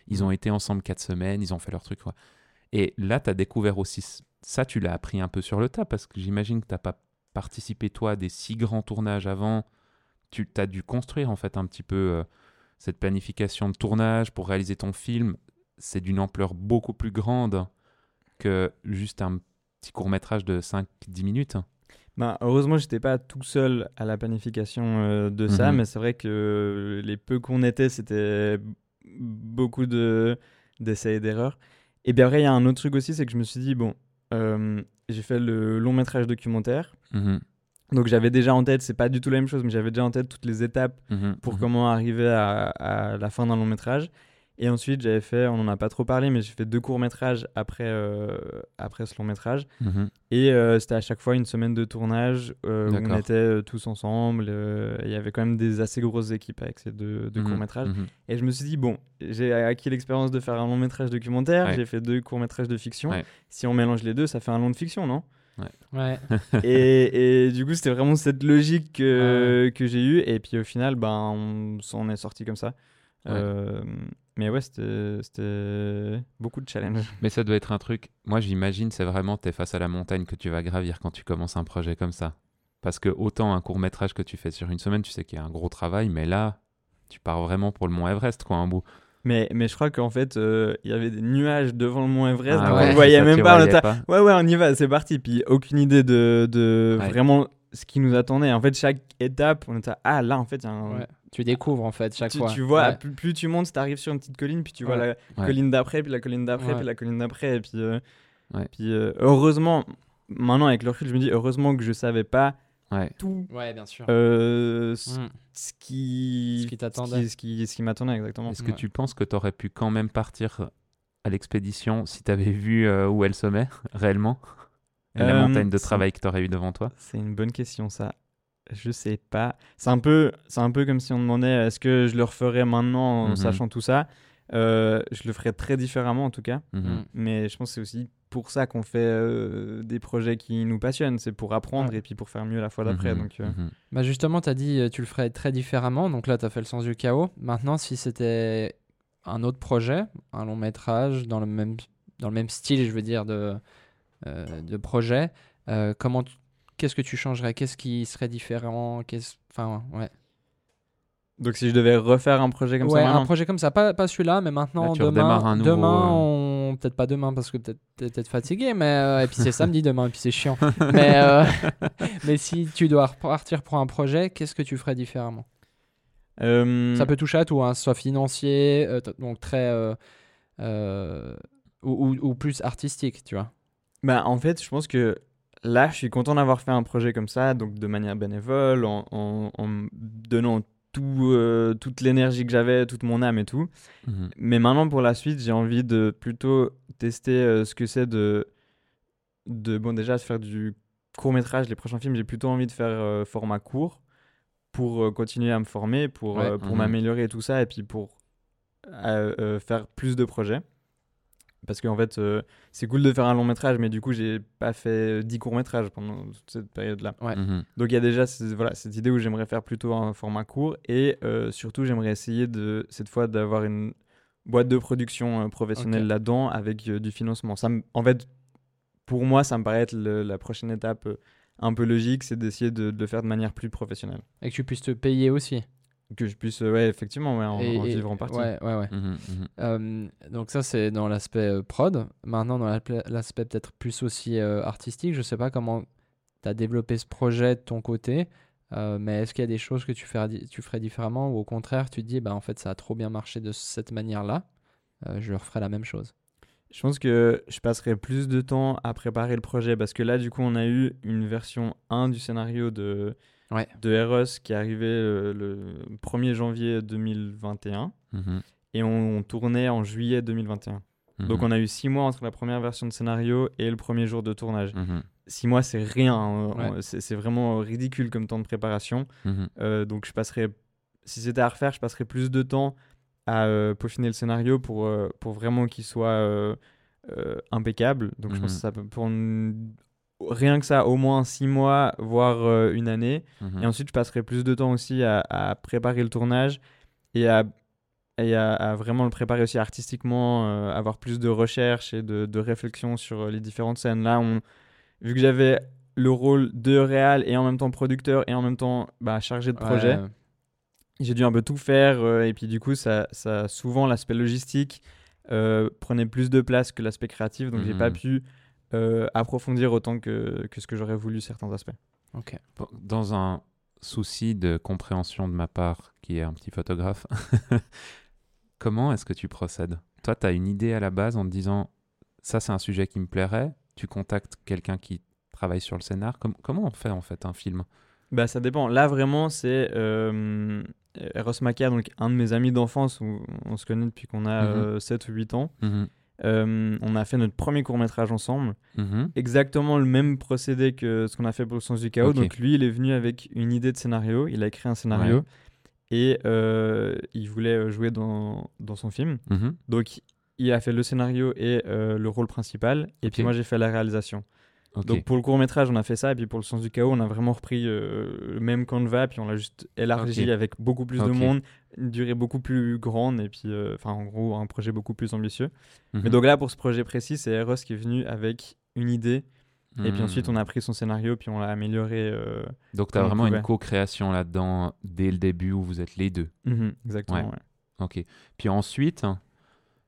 Speaker 2: Ils ont été ensemble quatre semaines, ils ont fait leur truc. quoi. Et là, tu as découvert aussi ça, tu l'as appris un peu sur le tas parce que j'imagine que tu pas participé, toi, à des si grands tournages avant. Tu as dû construire en fait un petit peu euh, cette planification de tournage pour réaliser ton film. C'est d'une ampleur beaucoup plus grande que juste un petit court métrage de 5-10 minutes.
Speaker 3: Ben, heureusement, j'étais pas tout seul à la planification euh, de ça,
Speaker 2: Mhm.
Speaker 3: mais c'est vrai que les peu qu'on était, c'était beaucoup de d'essais et d'erreurs. Et bien après, il y a un autre truc aussi, c'est que je me suis dit, bon, euh, j'ai fait le long métrage documentaire,
Speaker 2: Mhm,
Speaker 3: donc j'avais déjà en tête, c'est pas du tout la même chose, mais j'avais déjà en tête toutes les étapes
Speaker 2: mhm,
Speaker 3: pour
Speaker 2: mhm.
Speaker 3: comment arriver à, à la fin d'un long métrage. Et ensuite, j'avais fait, on en a pas trop parlé, mais j'ai fait deux courts métrages après, euh, après ce long métrage.
Speaker 2: Mhm.
Speaker 3: Et euh, c'était à chaque fois une semaine de tournage euh, où on était tous ensemble. Il y avait quand même des assez grosses équipes avec ces deux, deux courts-métrages.
Speaker 2: mhm.
Speaker 3: Et je me suis dit, bon, j'ai acquis l'expérience de faire un long métrage documentaire,
Speaker 2: Ouais.
Speaker 3: j'ai fait deux courts-métrages de fiction.
Speaker 2: Ouais.
Speaker 3: Si on mélange les deux, ça fait un long de fiction, non?
Speaker 1: Ouais.
Speaker 3: et, et du coup, c'était vraiment cette logique que, que j'ai eue. Et puis au final, ben, on s'en est sorti comme ça.
Speaker 2: Ouais.
Speaker 3: Euh, mais ouais, c'était beaucoup de challenge.
Speaker 2: Mais ça doit être un truc. Moi, j'imagine, c'est vraiment, tu es face à la montagne que tu vas gravir quand tu commences un projet comme ça. Parce que autant un court métrage que tu fais sur une semaine, tu sais qu'il y a un gros travail, mais là, tu pars vraiment pour le mont Everest, quoi, un bout.
Speaker 3: Mais, mais je crois qu'en fait, euh, il y avait des nuages devant le mont Everest,
Speaker 2: Ah
Speaker 3: donc
Speaker 1: ouais,
Speaker 3: on voyait
Speaker 2: ça,
Speaker 3: même pas. on
Speaker 2: pas.
Speaker 3: Ouais, ouais, on y va, c'est parti. Puis aucune idée de, de
Speaker 2: Ouais.
Speaker 3: vraiment ce qui nous attendait. En fait, chaque étape, on était ah là, en fait, il y a un.
Speaker 1: Ouais. Tu découvres en fait chaque
Speaker 3: Tu,
Speaker 1: fois.
Speaker 3: tu vois,
Speaker 1: Ouais.
Speaker 3: plus, plus tu montes, tu arrives sur une petite colline, puis tu vois
Speaker 1: Ouais.
Speaker 3: la
Speaker 2: Ouais.
Speaker 3: colline d'après, puis la colline d'après,
Speaker 1: Ouais.
Speaker 3: puis la colline d'après. Et puis, euh,
Speaker 2: Ouais.
Speaker 3: puis euh, heureusement, maintenant avec le recul, je me dis heureusement que je savais pas
Speaker 2: Ouais.
Speaker 3: tout
Speaker 1: Ouais, bien sûr.
Speaker 3: euh, ce,
Speaker 1: Mm.
Speaker 3: ce qui,
Speaker 1: Ce qui t'attendait.
Speaker 3: ce qui, ce qui m'attendait exactement.
Speaker 2: Est-ce que
Speaker 1: Ouais.
Speaker 2: tu penses que tu aurais pu quand même partir à l'expédition si tu avais vu euh, où elle se met réellement? Et La
Speaker 3: Euh,
Speaker 2: montagne de travail que tu aurais eu devant toi?
Speaker 3: C'est une bonne question, ça. Je sais pas. C'est un peu, c'est un peu comme si on demandait est-ce que je le referais maintenant en
Speaker 2: Mhm.
Speaker 3: sachant tout ça? Euh, je le ferais très différemment en tout cas.
Speaker 2: Mhm.
Speaker 1: Mm.
Speaker 3: Mais je pense que c'est aussi pour ça qu'on fait euh, des projets qui nous passionnent. C'est pour apprendre
Speaker 1: Ouais.
Speaker 3: et puis pour faire mieux la fois d'après.
Speaker 2: Mhm.
Speaker 3: Donc, euh,
Speaker 2: Mhm.
Speaker 1: Bah justement, tu as dit euh, tu le ferais très différemment. Donc là, tu as fait le sens du chaos. Maintenant, si c'était un autre projet, un long métrage, dans le même, dans le même style, je veux dire, de, euh, de projet, euh, comment tu- qu'est-ce que tu changerais? Qu'est-ce qui serait différent? Qu'est-ce- Enfin, ouais.
Speaker 3: donc si je devais refaire un projet comme
Speaker 1: ouais,
Speaker 3: ça
Speaker 1: un projet comme ça, pas, pas celui-là, mais maintenant,
Speaker 2: Là,
Speaker 1: demain,
Speaker 2: redémarres un nouveau,
Speaker 1: demain peut-être pas demain parce que peut-être peut-être fatigué, mais euh, et puis c'est samedi demain, et puis c'est chiant. mais, euh, mais si tu dois repartir pour un projet, qu'est-ce que tu ferais différemment?
Speaker 3: Euh,
Speaker 1: Ça peut toucher à tout, hein, soit financier, donc très. ou, ou- ou plus artistique, tu vois.
Speaker 3: Bah, en fait, je pense que là, je suis content d'avoir fait un projet comme ça, donc de manière bénévole, en, en, en me donnant tout, euh, toute l'énergie que j'avais, toute mon âme et tout.
Speaker 2: Mhm.
Speaker 3: Mais maintenant, pour la suite, j'ai envie de plutôt tester euh, ce que c'est de, de. Bon, déjà, de faire du court métrage. Les prochains films, j'ai plutôt envie de faire euh, format court pour continuer à me former, pour,
Speaker 1: Ouais.
Speaker 3: pour
Speaker 2: Mhm.
Speaker 3: m'améliorer et tout ça, et puis pour faire plus de projets. Parce qu'en fait, euh, c'est cool de faire un long métrage, mais du coup, j'ai pas fait 10 courts métrages pendant toute cette période-là.
Speaker 1: Ouais.
Speaker 2: Mhm.
Speaker 3: Donc il y a déjà voilà, cette idée où j'aimerais faire plutôt un format court et euh, surtout j'aimerais essayer de cette fois d'avoir une boîte de production euh, professionnelle là-dedans avec euh, du financement. Ça en fait, pour moi, ça me paraît être le- la prochaine étape euh, un peu logique, c'est d'essayer de, de le faire de manière plus professionnelle.
Speaker 1: Et que tu puisses te payer aussi.
Speaker 3: Que je puisse, euh, ouais, effectivement, ouais, en,
Speaker 1: et,
Speaker 3: en
Speaker 1: et-
Speaker 3: vivre en partie.
Speaker 1: Ouais, ouais, ouais.
Speaker 2: Mhm, mhm.
Speaker 1: Euh, donc ça c'est dans l'aspect euh, prod. Maintenant dans l'aspect peut-être plus aussi euh, artistique, je sais pas comment tu as développé ce projet de ton côté, euh, mais est-ce qu'il y a des choses que tu ferais, di- tu ferais différemment ou au contraire tu te dis bah en fait ça a trop bien marché de cette manière-là, euh, je referai la même chose?
Speaker 3: Je pense que je passerai plus de temps à préparer le projet parce que là, du coup, on a eu une version 1 du scénario de,
Speaker 1: Ouais.
Speaker 3: de Eros qui est arrivé euh, le 1er janvier 2021
Speaker 2: Mhm,
Speaker 3: et on, on tournait en juillet 2021. Donc
Speaker 2: mhm,
Speaker 3: on a eu 6 mois entre la première version de scénario et le premier jour de tournage.
Speaker 2: mhm,
Speaker 3: 6 mois, c'est rien. hein.
Speaker 1: Ouais.
Speaker 3: C'est vraiment ridicule comme temps de préparation.
Speaker 2: mhm.
Speaker 3: Euh, donc je passerai, si c'était à refaire, je passerais plus de temps à euh, peaufiner le scénario pour, euh, pour vraiment qu'il soit euh, euh, impeccable. Donc je pense
Speaker 2: Mhm.
Speaker 3: que ça peut prendre rien que ça, au moins six mois, voire euh, une année.
Speaker 2: Mhm.
Speaker 3: Et ensuite, je passerai plus de temps aussi à, à préparer le tournage et à, et à, à vraiment le préparer aussi artistiquement, euh, avoir plus de recherche et de, de réflexion sur euh, les différentes scènes. Là, on, vu que j'avais le rôle de réal et en même temps producteur et en même temps bah, chargé de projet,
Speaker 1: Ouais,
Speaker 3: j'ai dû un peu tout faire euh, et puis du coup ça, ça souvent l'aspect logistique prenait plus de place que l'aspect créatif donc j'ai
Speaker 2: Mhm.
Speaker 3: pas pu euh, approfondir autant que, que ce que j'aurais voulu certains aspects.
Speaker 1: ok.
Speaker 2: Dans un souci de compréhension de ma part, qui est un petit photographe, comment est-ce que tu procèdes? Toi, tu as une idée à la base en te disant ça, c'est un sujet qui me plairait. Tu contactes quelqu'un qui travaille sur le scénar. Com- comment on fait en fait un film?
Speaker 3: Bah ça dépend. Là vraiment c'est euh, Eros donc un de mes amis d'enfance où on se connaît depuis qu'on a euh, 7 ou 8 ans.
Speaker 2: Mhm,
Speaker 3: Euh, on a fait notre premier court métrage ensemble.
Speaker 2: mhm,
Speaker 3: Exactement le même procédé que ce qu'on a fait pour le sens du chaos. Donc lui il est venu avec une idée de scénario, il a écrit un scénario.
Speaker 2: Ouais.
Speaker 3: Et euh, il voulait euh, jouer dans, dans son film.
Speaker 2: mhm.
Speaker 3: Donc, il a fait le scénario et euh, le rôle principal. Et puis, moi, j'ai fait la réalisation. Donc, pour le court métrage, on a fait ça. Et puis, pour le sens du chaos, on a vraiment repris euh, le même canevas. Puis, on l'a juste élargi avec beaucoup plus de monde, une durée beaucoup plus grande. Et puis, euh, enfin, en gros, un projet beaucoup plus ambitieux. Mais
Speaker 2: Mhm.
Speaker 3: donc, là, pour ce projet précis, c'est Eros qui est venu avec une idée. Et puis ensuite, on a pris son scénario. Puis, on l'a amélioré. euh,
Speaker 2: Donc, tu as vraiment une co-création là-dedans dès le début où vous êtes les deux.
Speaker 3: mhm, exactement.
Speaker 2: Ouais.
Speaker 3: ouais.
Speaker 2: Ok. Puis ensuite,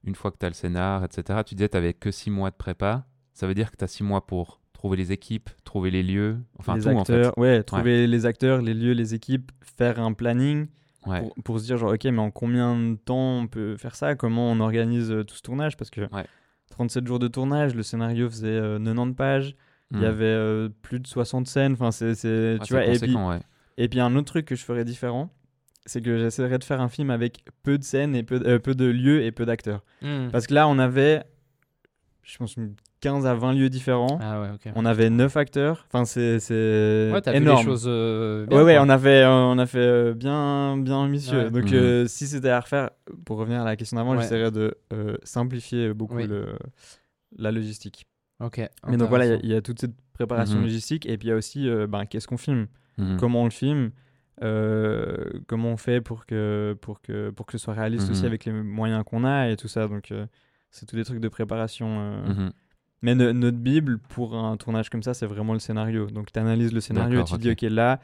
Speaker 2: une fois que tu as le scénar, etc., tu disais que tu n'avais que six mois de prépa. Ça veut dire que tu as six mois pour trouver les équipes, trouver les lieux, enfin
Speaker 3: les
Speaker 2: tout en fait.
Speaker 3: acteurs, ouais, trouver les acteurs, les lieux, les équipes, faire un planning.
Speaker 2: Ouais.
Speaker 3: pour, pour se dire genre ok mais en combien de temps on peut faire ça? Comment on organise euh, tout ce tournage? Parce que
Speaker 2: Ouais.
Speaker 3: 37 jours de tournage le scénario faisait euh, 90 pages il y
Speaker 2: Mhm.
Speaker 3: avait euh, plus de 60 scènes enfin c'est tu vois et puis et puis un autre truc que je ferais différent c'est que j'essaierais de faire un film avec peu de scènes et peu, euh, peu de lieux et peu d'acteurs
Speaker 1: Hmm.
Speaker 3: parce que là on avait je pense une 15 à 20 lieux différents
Speaker 1: Ah ouais, ok.
Speaker 3: on avait 9 acteurs enfin c'est c'est
Speaker 1: Ouais, vu
Speaker 3: énorme
Speaker 1: les choses. euh, bien,
Speaker 3: Ouais, ouais, on a fait, euh, on a fait euh, bien, bien ambitieux.
Speaker 1: Ouais.
Speaker 3: Donc,
Speaker 2: Mhm.
Speaker 3: euh, si c'était à refaire, pour revenir à la question d'avant,
Speaker 1: Ouais.
Speaker 3: j'essaierais de euh, simplifier beaucoup
Speaker 1: Oui.
Speaker 3: le, la logistique.
Speaker 1: Ok.
Speaker 3: Mais donc voilà, il y a- y, toute cette préparation
Speaker 2: Mhm.
Speaker 3: logistique et puis il y a aussi euh, ben, qu'est-ce qu'on filme,
Speaker 2: Mhm.
Speaker 3: comment on le filme, euh, comment on fait pour que, pour que, pour que ce soit réaliste aussi avec les moyens qu'on a et tout ça. Donc, euh, c'est tous des trucs de préparation. euh. Mais no- notre Bible, pour un tournage comme ça, c'est vraiment le scénario. Donc, tu analyses le scénario et tu te dis,
Speaker 2: ok.
Speaker 3: Là,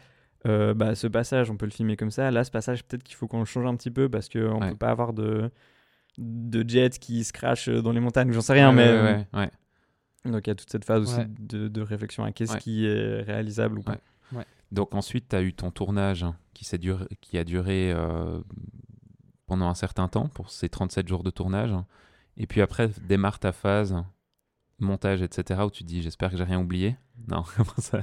Speaker 3: euh, bah, ce passage, on peut le filmer comme ça. Là, ce passage, peut-être qu'il faut qu'on le change un petit peu parce qu'on
Speaker 2: Ouais.
Speaker 3: peut pas avoir de, de jets qui se crashent dans les montagnes. J'en sais rien,
Speaker 2: Ouais,
Speaker 3: mais.
Speaker 2: ouais, ouais, ouais.
Speaker 3: Donc, il y a toute cette phase aussi de, de réflexion à qu'est-ce
Speaker 2: Ouais.
Speaker 3: qui est réalisable ou pas.
Speaker 2: Ouais. Donc ensuite, tu as eu ton tournage hein, qui, s'est duré- qui a duré euh, pendant un certain temps, pour ces 37 jours de tournage. Et puis après, démarre ta phase montage, etc., où tu dis, j'espère que j'ai rien oublié. Non, comment ça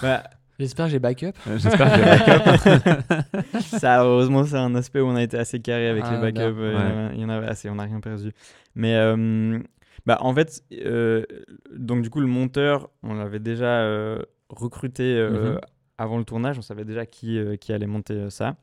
Speaker 3: Bah,
Speaker 1: J'espère que j'ai backup.
Speaker 2: J'espère que j'ai backup.
Speaker 3: ça, heureusement, c'est un aspect où on a été assez carré avec
Speaker 1: Ah,
Speaker 3: les backups.
Speaker 1: bien.
Speaker 3: euh, il, y en
Speaker 2: Ouais.
Speaker 3: avait, il y en avait assez, on n'a rien perdu. Mais euh, bah, en fait, euh, donc du coup, le monteur, on l'avait déjà euh, recruté euh,
Speaker 2: Mhm.
Speaker 3: avant le tournage. On savait déjà qui, euh, qui allait monter euh, ça.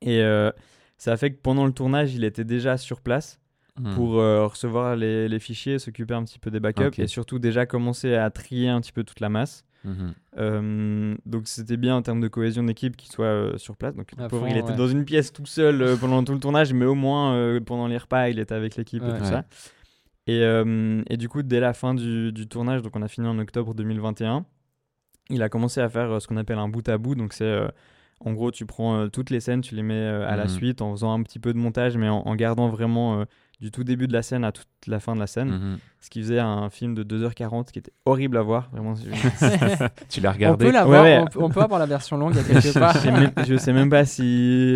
Speaker 3: Et euh, ça a fait que pendant le tournage, il était déjà sur place.
Speaker 2: Hmm.
Speaker 3: pour euh, recevoir les, les fichiers, s'occuper un petit peu des backups et surtout déjà commencer à trier un petit peu toute la masse.
Speaker 2: Mhm.
Speaker 3: Euh, donc c'était bien en termes de cohésion d'équipe qu'il soit euh, sur place. Donc le pauvre,
Speaker 1: fond,
Speaker 3: il était
Speaker 1: ouais.
Speaker 3: dans une pièce tout seul euh, pendant tout le tournage, mais au moins pendant les repas, il était avec l'équipe et tout
Speaker 2: Ouais.
Speaker 3: ça. Et, et du coup, dès la fin du, du tournage, donc on a fini en octobre 2021, il a commencé à faire ce qu'on appelle un bout à bout. Donc c'est en gros, tu prends toutes les scènes, tu les mets à la
Speaker 2: Mhm.
Speaker 3: suite en faisant un petit peu de montage, mais en, en gardant vraiment du tout début de la scène à toute la fin de la scène.
Speaker 2: Mhm.
Speaker 3: Ce qui faisait un film de 2h40 qui était horrible à voir. Vraiment, je-
Speaker 2: Tu l'as
Speaker 1: On
Speaker 2: regardé
Speaker 1: peut, l'avoir,
Speaker 3: Ouais, ouais.
Speaker 1: On, peut, on peut avoir la version longue, il y a quelque part.
Speaker 3: je, sais même, je sais même pas si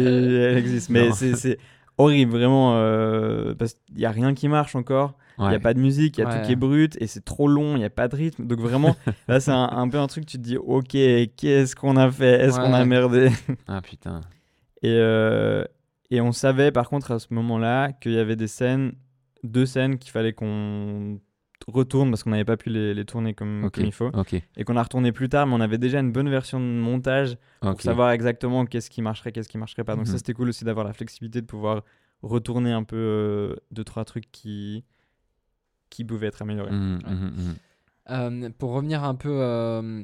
Speaker 3: elle existe, mais c'est horrible, vraiment. euh, parce qu'il n'y a rien qui marche encore. Il n'y
Speaker 2: Ouais.
Speaker 3: a pas de musique, il y a
Speaker 1: Ouais.
Speaker 3: tout qui est brut et c'est trop long, il n'y a pas de rythme. Donc vraiment, là, c'est un, un peu un truc, tu te dis, ok, qu'est-ce qu'on a fait? Est-ce qu'on a merdé?
Speaker 2: Ah putain.
Speaker 3: et, euh, et on savait par contre à ce moment-là qu'il y avait des scènes, deux scènes qu'il fallait qu'on retourne parce qu'on n'avait pas pu les, les tourner comme, il faut et qu'on a retourné plus tard, mais on avait déjà une bonne version de montage pour savoir exactement qu'est-ce qui marcherait, qu'est-ce qui marcherait pas. Donc
Speaker 2: Mhm.
Speaker 3: ça c'était cool aussi d'avoir la flexibilité de pouvoir retourner un peu euh, deux trois trucs qui qui pouvaient être améliorés.
Speaker 2: Mhm, mhm, mhm.
Speaker 1: Euh, pour revenir un peu euh,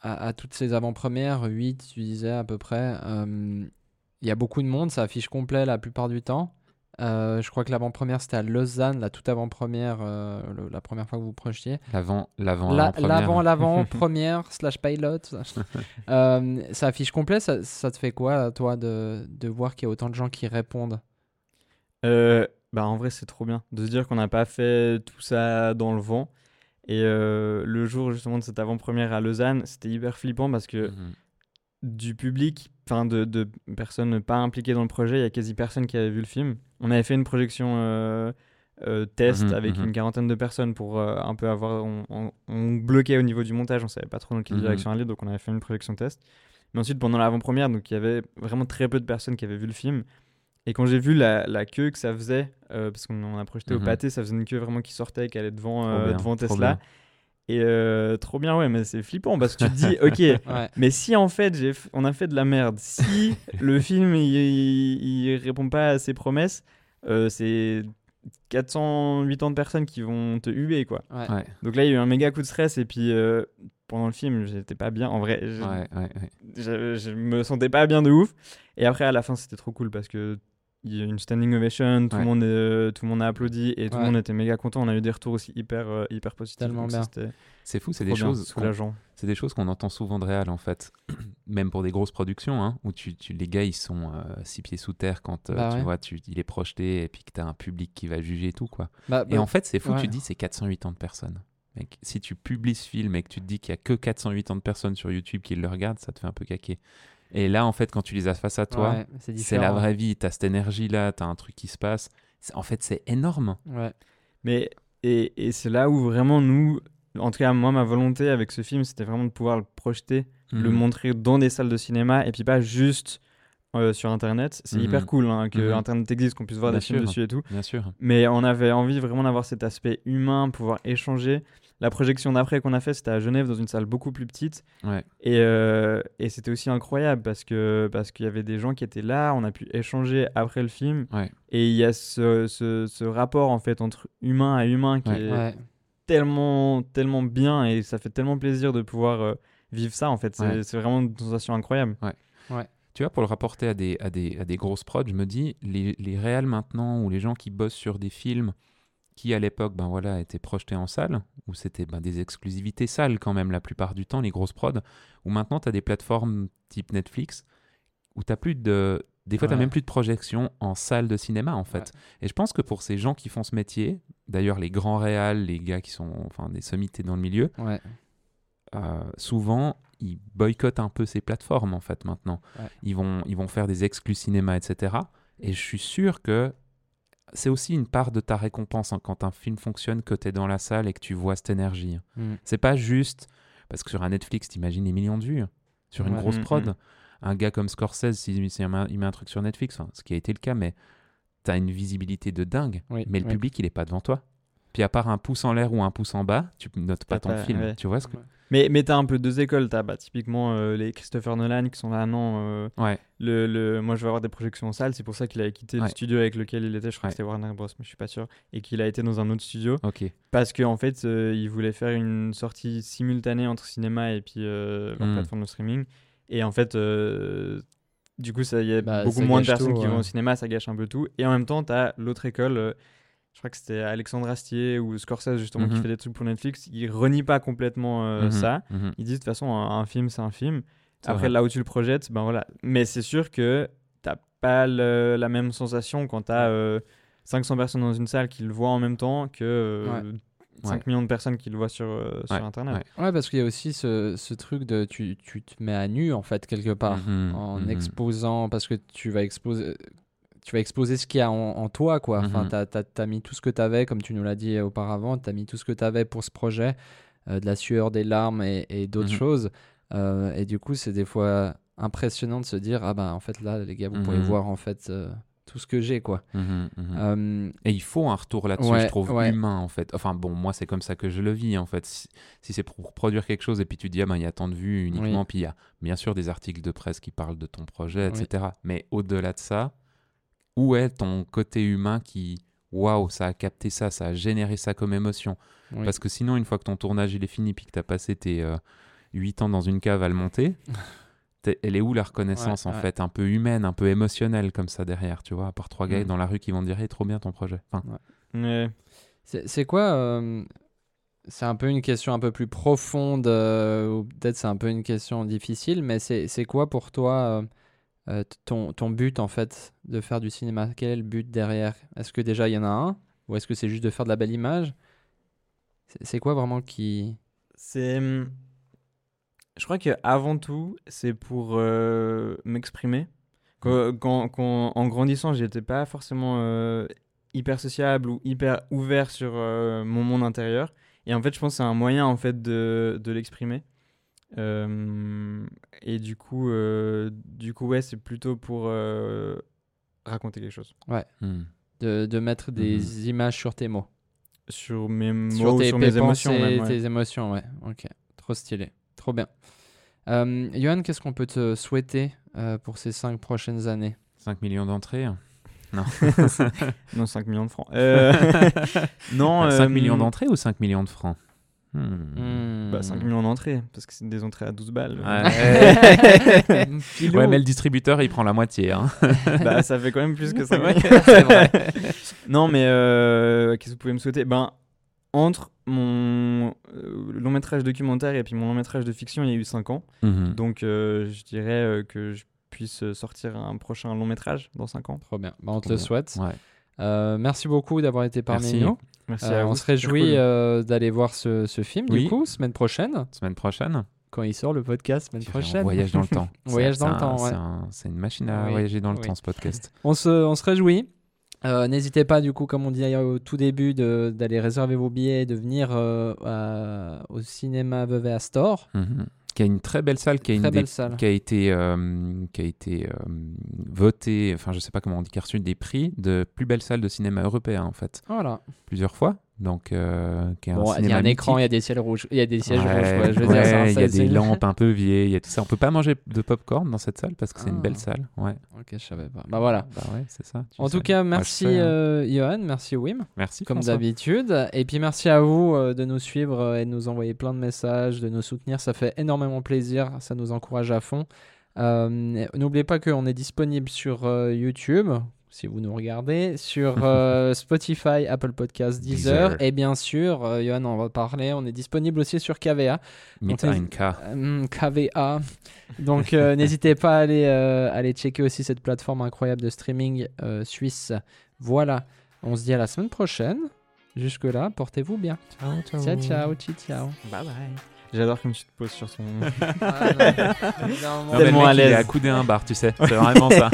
Speaker 1: à, à toutes ces avant-premières, 8, tu disais à peu près, euh, il y a beaucoup de monde, ça affiche complet la plupart du temps. Euh, je crois que l'avant-première c'était à Lausanne, la toute avant-première, euh, la première fois que vous projetiez.
Speaker 2: L'avant, l'avant,
Speaker 1: La-
Speaker 2: avant-première.
Speaker 1: L'avant, l'avant-première, slash pilot. slash- Euh, ça affiche complet, ça, ça te fait quoi, toi, de, de voir qu'il y a autant de gens qui répondent?
Speaker 3: Euh, bah en vrai c'est trop bien de se dire qu'on n'a pas fait tout ça dans le vent. Et euh, le jour justement de cette avant-première à Lausanne, c'était hyper flippant parce que
Speaker 2: Mhm.
Speaker 3: Du public, enfin de, de personnes pas impliquées dans le projet, il y a quasi personne qui avait vu le film. On avait fait une projection euh, euh, test
Speaker 2: Mhm,
Speaker 3: avec
Speaker 2: mhm.
Speaker 3: une quarantaine de personnes pour euh, un peu avoir. On, on- on bloquait au niveau du montage, on savait pas trop dans quelle
Speaker 2: Mhm.
Speaker 3: direction aller, donc on avait fait une projection test. Mais ensuite, pendant l'avant-première, donc il y avait vraiment très peu de personnes qui avaient vu le film. Et quand j'ai vu la, la queue que ça faisait, parce qu'on a projeté au pâté, ça faisait une queue vraiment qui sortait, qui allait devant,
Speaker 2: bien,
Speaker 3: Tesla. Et euh, trop bien, ouais, mais c'est flippant parce que tu te dis, ok,
Speaker 1: Ouais.
Speaker 3: mais si en fait j'ai f- on a fait de la merde, si le film il, il, il répond pas à ses promesses, euh, c'est 480 personnes qui vont te huer quoi.
Speaker 1: Ouais.
Speaker 2: Ouais,
Speaker 3: Donc là il y a eu un méga coup de stress et puis euh, pendant le film j'étais pas bien en vrai, je,
Speaker 2: ouais, ouais, ouais.
Speaker 3: je, je me sentais pas bien de ouf. Et après à la fin c'était trop cool parce que il y a eu une standing ovation, tout,
Speaker 2: Ouais.
Speaker 3: le monde, euh, tout le monde a applaudi et tout
Speaker 1: Ouais.
Speaker 3: le monde était méga content. On a eu des retours aussi hyper, euh, hyper positifs.
Speaker 2: C'est fou, c'est des choses. C'est des choses qu'on entend souvent de réal en fait, même pour des grosses productions, hein, où tu, tu- les gars ils sont euh, six pieds sous terre quand euh,
Speaker 1: Bah
Speaker 2: tu
Speaker 1: ouais.
Speaker 2: vois, tu, il est projeté et puis que tu as un public qui va juger et tout quoi.
Speaker 1: Bah,
Speaker 2: Et
Speaker 1: bah,
Speaker 2: en fait c'est fou,
Speaker 1: ouais.
Speaker 2: tu te dis c'est 480 personnes. Mec, si tu publies ce film et que tu te dis qu'il y a que 480 personnes sur YouTube qui le regardent, ça te fait un peu caquer. Et là en fait quand tu les as face à toi,
Speaker 1: ouais, c'est
Speaker 2: la vraie vie, tu as cette énergie là, tu as un truc qui se passe. En fait c'est énorme.
Speaker 1: Ouais.
Speaker 3: Mais et, et c'est là où vraiment nous, en tout cas moi ma volonté avec ce film, c'était vraiment de pouvoir le projeter, le
Speaker 2: Mhm.
Speaker 3: montrer dans des salles de cinéma et puis pas juste euh, sur internet. C'est
Speaker 2: Mhm.
Speaker 3: hyper cool hein, que
Speaker 2: Mhm.
Speaker 3: internet existe, qu'on puisse voir
Speaker 2: Bien
Speaker 3: des films dessus et tout.
Speaker 2: Bien sûr.
Speaker 3: Mais on avait envie vraiment d'avoir cet aspect humain, pouvoir échanger. La projection d'après qu'on a fait, c'était à Genève dans une salle beaucoup plus petite.
Speaker 2: Ouais.
Speaker 3: Et, euh, et c'était aussi incroyable parce que parce qu'il y avait des gens qui étaient là, on a pu échanger après le film.
Speaker 2: Ouais.
Speaker 3: Et il y a ce, ce, ce rapport en fait entre humain à humain qui
Speaker 2: Ouais.
Speaker 3: est
Speaker 1: Ouais.
Speaker 3: tellement tellement bien et ça fait tellement plaisir de pouvoir euh, vivre ça en fait. C'est
Speaker 2: Ouais.
Speaker 3: c'est vraiment une sensation incroyable.
Speaker 2: Tu vois, pour le rapporter à des, à des, à des grosses prods, je me dis, les, les réals maintenant, ou les gens qui bossent sur des films qui, à l'époque, ben voilà, étaient projetés en salle, où c'était ben, des exclusivités salles quand même la plupart du temps, les grosses prods, où maintenant tu as des plateformes type Netflix, où tu plus de... Des fois, tu
Speaker 1: Ouais.
Speaker 2: même plus de projection en salle de cinéma, en fait. Et je pense que pour ces gens qui font ce métier, d'ailleurs, les grands réals, les gars qui sont enfin, des sommités dans le milieu,
Speaker 1: Ouais.
Speaker 2: euh, souvent, ils boycottent un peu ces plateformes, en fait, maintenant. Ils, vont, ils vont faire des exclus cinéma, etc. Et je suis sûr que c'est aussi une part de ta récompense hein, quand un film fonctionne, que tu es dans la salle et que tu vois cette énergie.
Speaker 1: Mm.
Speaker 2: C'est pas juste... Parce que sur un Netflix, t'imagines les millions de vues. hein, Sur une
Speaker 1: Ouais.
Speaker 2: grosse
Speaker 3: Mm,
Speaker 2: prod.
Speaker 3: mm.
Speaker 2: Un gars comme Scorsese, s'il il met un truc sur Netflix, ce qui a été le cas, mais t'as une visibilité de dingue.
Speaker 1: Oui,
Speaker 2: Mais le
Speaker 1: oui.
Speaker 2: public, il est pas devant toi. Puis à part un pouce en l'air ou un pouce en bas, tu notes pas ton
Speaker 3: pas-
Speaker 2: film.
Speaker 3: ouais.
Speaker 2: Tu vois ce que...
Speaker 3: Mais, mais t'as un peu deux écoles. T'as bah, typiquement euh, les Christopher Nolan qui sont là, non. euh,
Speaker 2: Ouais.
Speaker 3: le, le- moi, je vais avoir des projections en salle. C'est pour ça qu'il a quitté
Speaker 2: Ouais.
Speaker 3: le studio avec lequel il était. Je crois
Speaker 2: Ouais.
Speaker 3: que c'était Warner Bros, mais je suis pas sûr. Et qu'il a été dans un autre studio.
Speaker 2: Ok.
Speaker 3: Parce qu'en fait, euh, il voulait faire une sortie simultanée entre cinéma et puis euh, leur
Speaker 2: Mm.
Speaker 3: plateforme de streaming. Et en fait, euh, du coup, ça- il y a
Speaker 1: Bah,
Speaker 3: beaucoup moins de personnes
Speaker 1: tout,
Speaker 3: qui vont au cinéma, ça gâche un peu tout. Et en même temps, tu as l'autre école, euh, je crois que c'était Alexandre Astier ou Scorsese justement qui
Speaker 2: Mhm.
Speaker 3: fait des trucs pour Netflix. Ils renient pas complètement euh,
Speaker 2: Mhm,
Speaker 3: ça.
Speaker 2: mhm.
Speaker 3: Ils disent de toute façon, un, un film, c'est un film. Après,
Speaker 2: vrai.
Speaker 3: là où tu le projettes, ben voilà. Mais c'est sûr que t'as pas le- la même sensation quand t'as euh, 500 personnes dans une salle qui le voient en même temps que euh, 5
Speaker 2: Ouais.
Speaker 3: millions de personnes qui le voient sur, euh, sur Internet.
Speaker 2: ouais.
Speaker 1: Ouais, parce qu'il y a aussi ce, ce truc de tu, tu te mets à nu en fait quelque part en exposant parce que tu vas exposer tu vas exposer ce qu'il y a en, en toi quoi. Enfin,
Speaker 2: Mhm.
Speaker 1: t'as, t'as- t'as mis tout ce que tu avais comme tu nous l'as dit auparavant, tu as mis tout ce que tu avais pour ce projet, euh, de la sueur, des larmes et, et d'autres
Speaker 2: Mhm.
Speaker 1: choses. Euh, et du coup, c'est des fois impressionnant de se dire ah ben en fait là les gars vous pouvez
Speaker 2: Mhm.
Speaker 1: voir en fait euh, tout ce que j'ai quoi.
Speaker 2: Mhm.
Speaker 1: Euh,
Speaker 2: Et il faut un retour là-dessus,
Speaker 1: Ouais,
Speaker 2: je trouve,
Speaker 1: ouais.
Speaker 2: humain en fait. Enfin bon, moi c'est comme ça que je le vis en fait. Si, si c'est pour produire quelque chose et puis tu dis, ah ben il y a tant de vues uniquement, puis il y a bien sûr des articles de presse qui parlent de ton projet,
Speaker 1: Oui.
Speaker 2: etc. Mais au-delà de ça, où est ton côté humain qui, waouh, ça a capté ça, ça a généré ça comme émotion
Speaker 1: oui.
Speaker 2: Parce que sinon, une fois que ton tournage il est fini puis que tu as passé tes 8 ans dans une cave à le monter, t'es- elle est où la reconnaissance
Speaker 1: Ouais,
Speaker 2: en
Speaker 1: ouais.
Speaker 2: fait? Un peu humaine, un peu émotionnelle comme ça derrière, tu vois, à part trois gars
Speaker 1: Mm.
Speaker 2: dans la rue qui vont te dire, hey, trop bien ton projet. Enfin,
Speaker 3: Ouais.
Speaker 1: C'est c'est quoi euh, C'est un peu une question un peu plus profonde, euh, ou peut-être c'est un peu une question difficile, mais c'est c'est quoi pour toi euh, ton, ton but en fait de faire du cinéma Quel est le but derrière? Est-ce que déjà il y en a un? Ou est-ce que c'est juste de faire de la belle image? C'est quoi vraiment qui.
Speaker 3: C'est. hum, Je crois que avant tout, c'est pour euh, m'exprimer. Quand, quand- quand- en grandissant, j'étais pas forcément euh, hyper sociable ou hyper ouvert sur mon monde intérieur. Et en fait, je pense que c'est un moyen en fait de, de l'exprimer. Euh, et du coup, euh, du coup, ouais, c'est plutôt pour euh, raconter quelque chose
Speaker 2: hmm.
Speaker 1: de, de mettre des
Speaker 2: Mhm.
Speaker 1: images sur tes mots
Speaker 3: sur mes mots,
Speaker 1: Sur tes
Speaker 3: sur mes émotions. même, ouais.
Speaker 1: tes émotions, ouais. Ok, trop stylé, trop bien. Euh, Johan, qu'est-ce qu'on peut te souhaiter euh, pour ces cinq prochaines années?
Speaker 2: 5 millions d'entrées? Non.
Speaker 3: Non, 5 millions de francs. Euh, non,
Speaker 2: 5
Speaker 3: euh,
Speaker 2: millions d'entrées ou 5 millions de francs? Hmm.
Speaker 3: Bah, 5 millions d'entrées, parce que c'est des entrées à 12 balles.
Speaker 2: Ouais. Mais le distributeur, il prend la moitié. Hein.
Speaker 3: bah, ça fait quand même plus que 5
Speaker 2: Ouais,
Speaker 3: millions.
Speaker 2: c'est vrai.
Speaker 3: non, mais euh, qu'est-ce que vous pouvez me souhaiter? Ben, entre mon euh, long métrage documentaire et puis mon long métrage de fiction, il y a eu 5 ans.
Speaker 2: Mhm.
Speaker 3: Donc, euh, je dirais euh, que je puisse sortir un prochain long métrage dans 5 ans.
Speaker 1: Trop bien, Bah, on te le souhaite.
Speaker 2: Ouais.
Speaker 1: Euh, merci beaucoup d'avoir été parmi
Speaker 2: Merci.
Speaker 1: nous.
Speaker 3: Merci
Speaker 1: Euh,
Speaker 3: à vous.
Speaker 1: on se réjouit
Speaker 3: cool.
Speaker 1: euh, d'aller voir ce, ce film,
Speaker 2: Oui.
Speaker 1: du coup, semaine prochaine,
Speaker 2: Semaine prochaine.
Speaker 1: quand il sort le podcast, semaine prochaine.
Speaker 2: voyage dans le temps.
Speaker 1: Voyage dans le temps, ouais.
Speaker 2: c'est un- C'est une machine à
Speaker 1: Oui,
Speaker 2: voyager dans le
Speaker 1: oui.
Speaker 2: temps, ce podcast.
Speaker 1: On se, on se réjouit. Euh, N'hésitez pas, du coup, comme on dit au tout début, d'aller réserver vos billets, de venir euh, à- au cinéma Vevey Astor.
Speaker 2: Mhm. Qui a une très belle salle, qui a, une des-
Speaker 1: salle.
Speaker 2: qui a été, euh, qui a été euh, votée, enfin je sais pas comment on dit, qui a reçu des prix de plus belle salle de cinéma européen en fait,
Speaker 1: Voilà.
Speaker 2: plusieurs fois. Donc, euh, qui est un
Speaker 1: Bon, il y a un écran, il y a des ciels rouges, il y a des sièges
Speaker 2: Ouais,
Speaker 1: rouges. ouais,
Speaker 2: il y a des lampes un peu vieilles, il y a tout ça. On peut pas manger de popcorn dans cette salle parce que c'est une
Speaker 1: Ah.
Speaker 2: belle salle. Ouais.
Speaker 1: Ok, je savais pas. Bah voilà.
Speaker 2: Bah ouais, c'est ça.
Speaker 1: En tout
Speaker 2: sais.
Speaker 1: cas, merci
Speaker 2: hein.
Speaker 1: euh, Johan, merci Wim,
Speaker 2: Merci.
Speaker 1: comme d'habitude. Et puis merci à vous euh, de nous suivre et de nous envoyer plein de messages, de nous soutenir. Ça fait énormément plaisir, ça nous encourage à fond. Euh, N'oubliez pas qu'on est disponible sur euh, YouTube, si vous nous regardez, sur euh, Spotify, Apple Podcasts, Deezer,
Speaker 2: Deezer.
Speaker 1: et bien sûr, euh, Johan en va parler, on est disponible aussi sur KVA.
Speaker 2: Meet
Speaker 1: Donc. Hum, KVA. Donc euh, n'hésitez pas à aller, euh, aller checker aussi cette plateforme incroyable de streaming euh, suisse. Voilà, on se dit à la semaine prochaine. Jusque-là, portez-vous bien.
Speaker 2: Ciao, ciao.
Speaker 1: Ciao, ciao.
Speaker 3: Bye bye. J'adore comme tu te poses sur son.
Speaker 1: Ah, non. Évidemment.
Speaker 2: Non, mais le
Speaker 3: Tellement
Speaker 2: mec,
Speaker 3: à
Speaker 2: il
Speaker 3: l'aise.
Speaker 2: accoudé à un bar, tu sais. C'est vraiment ça.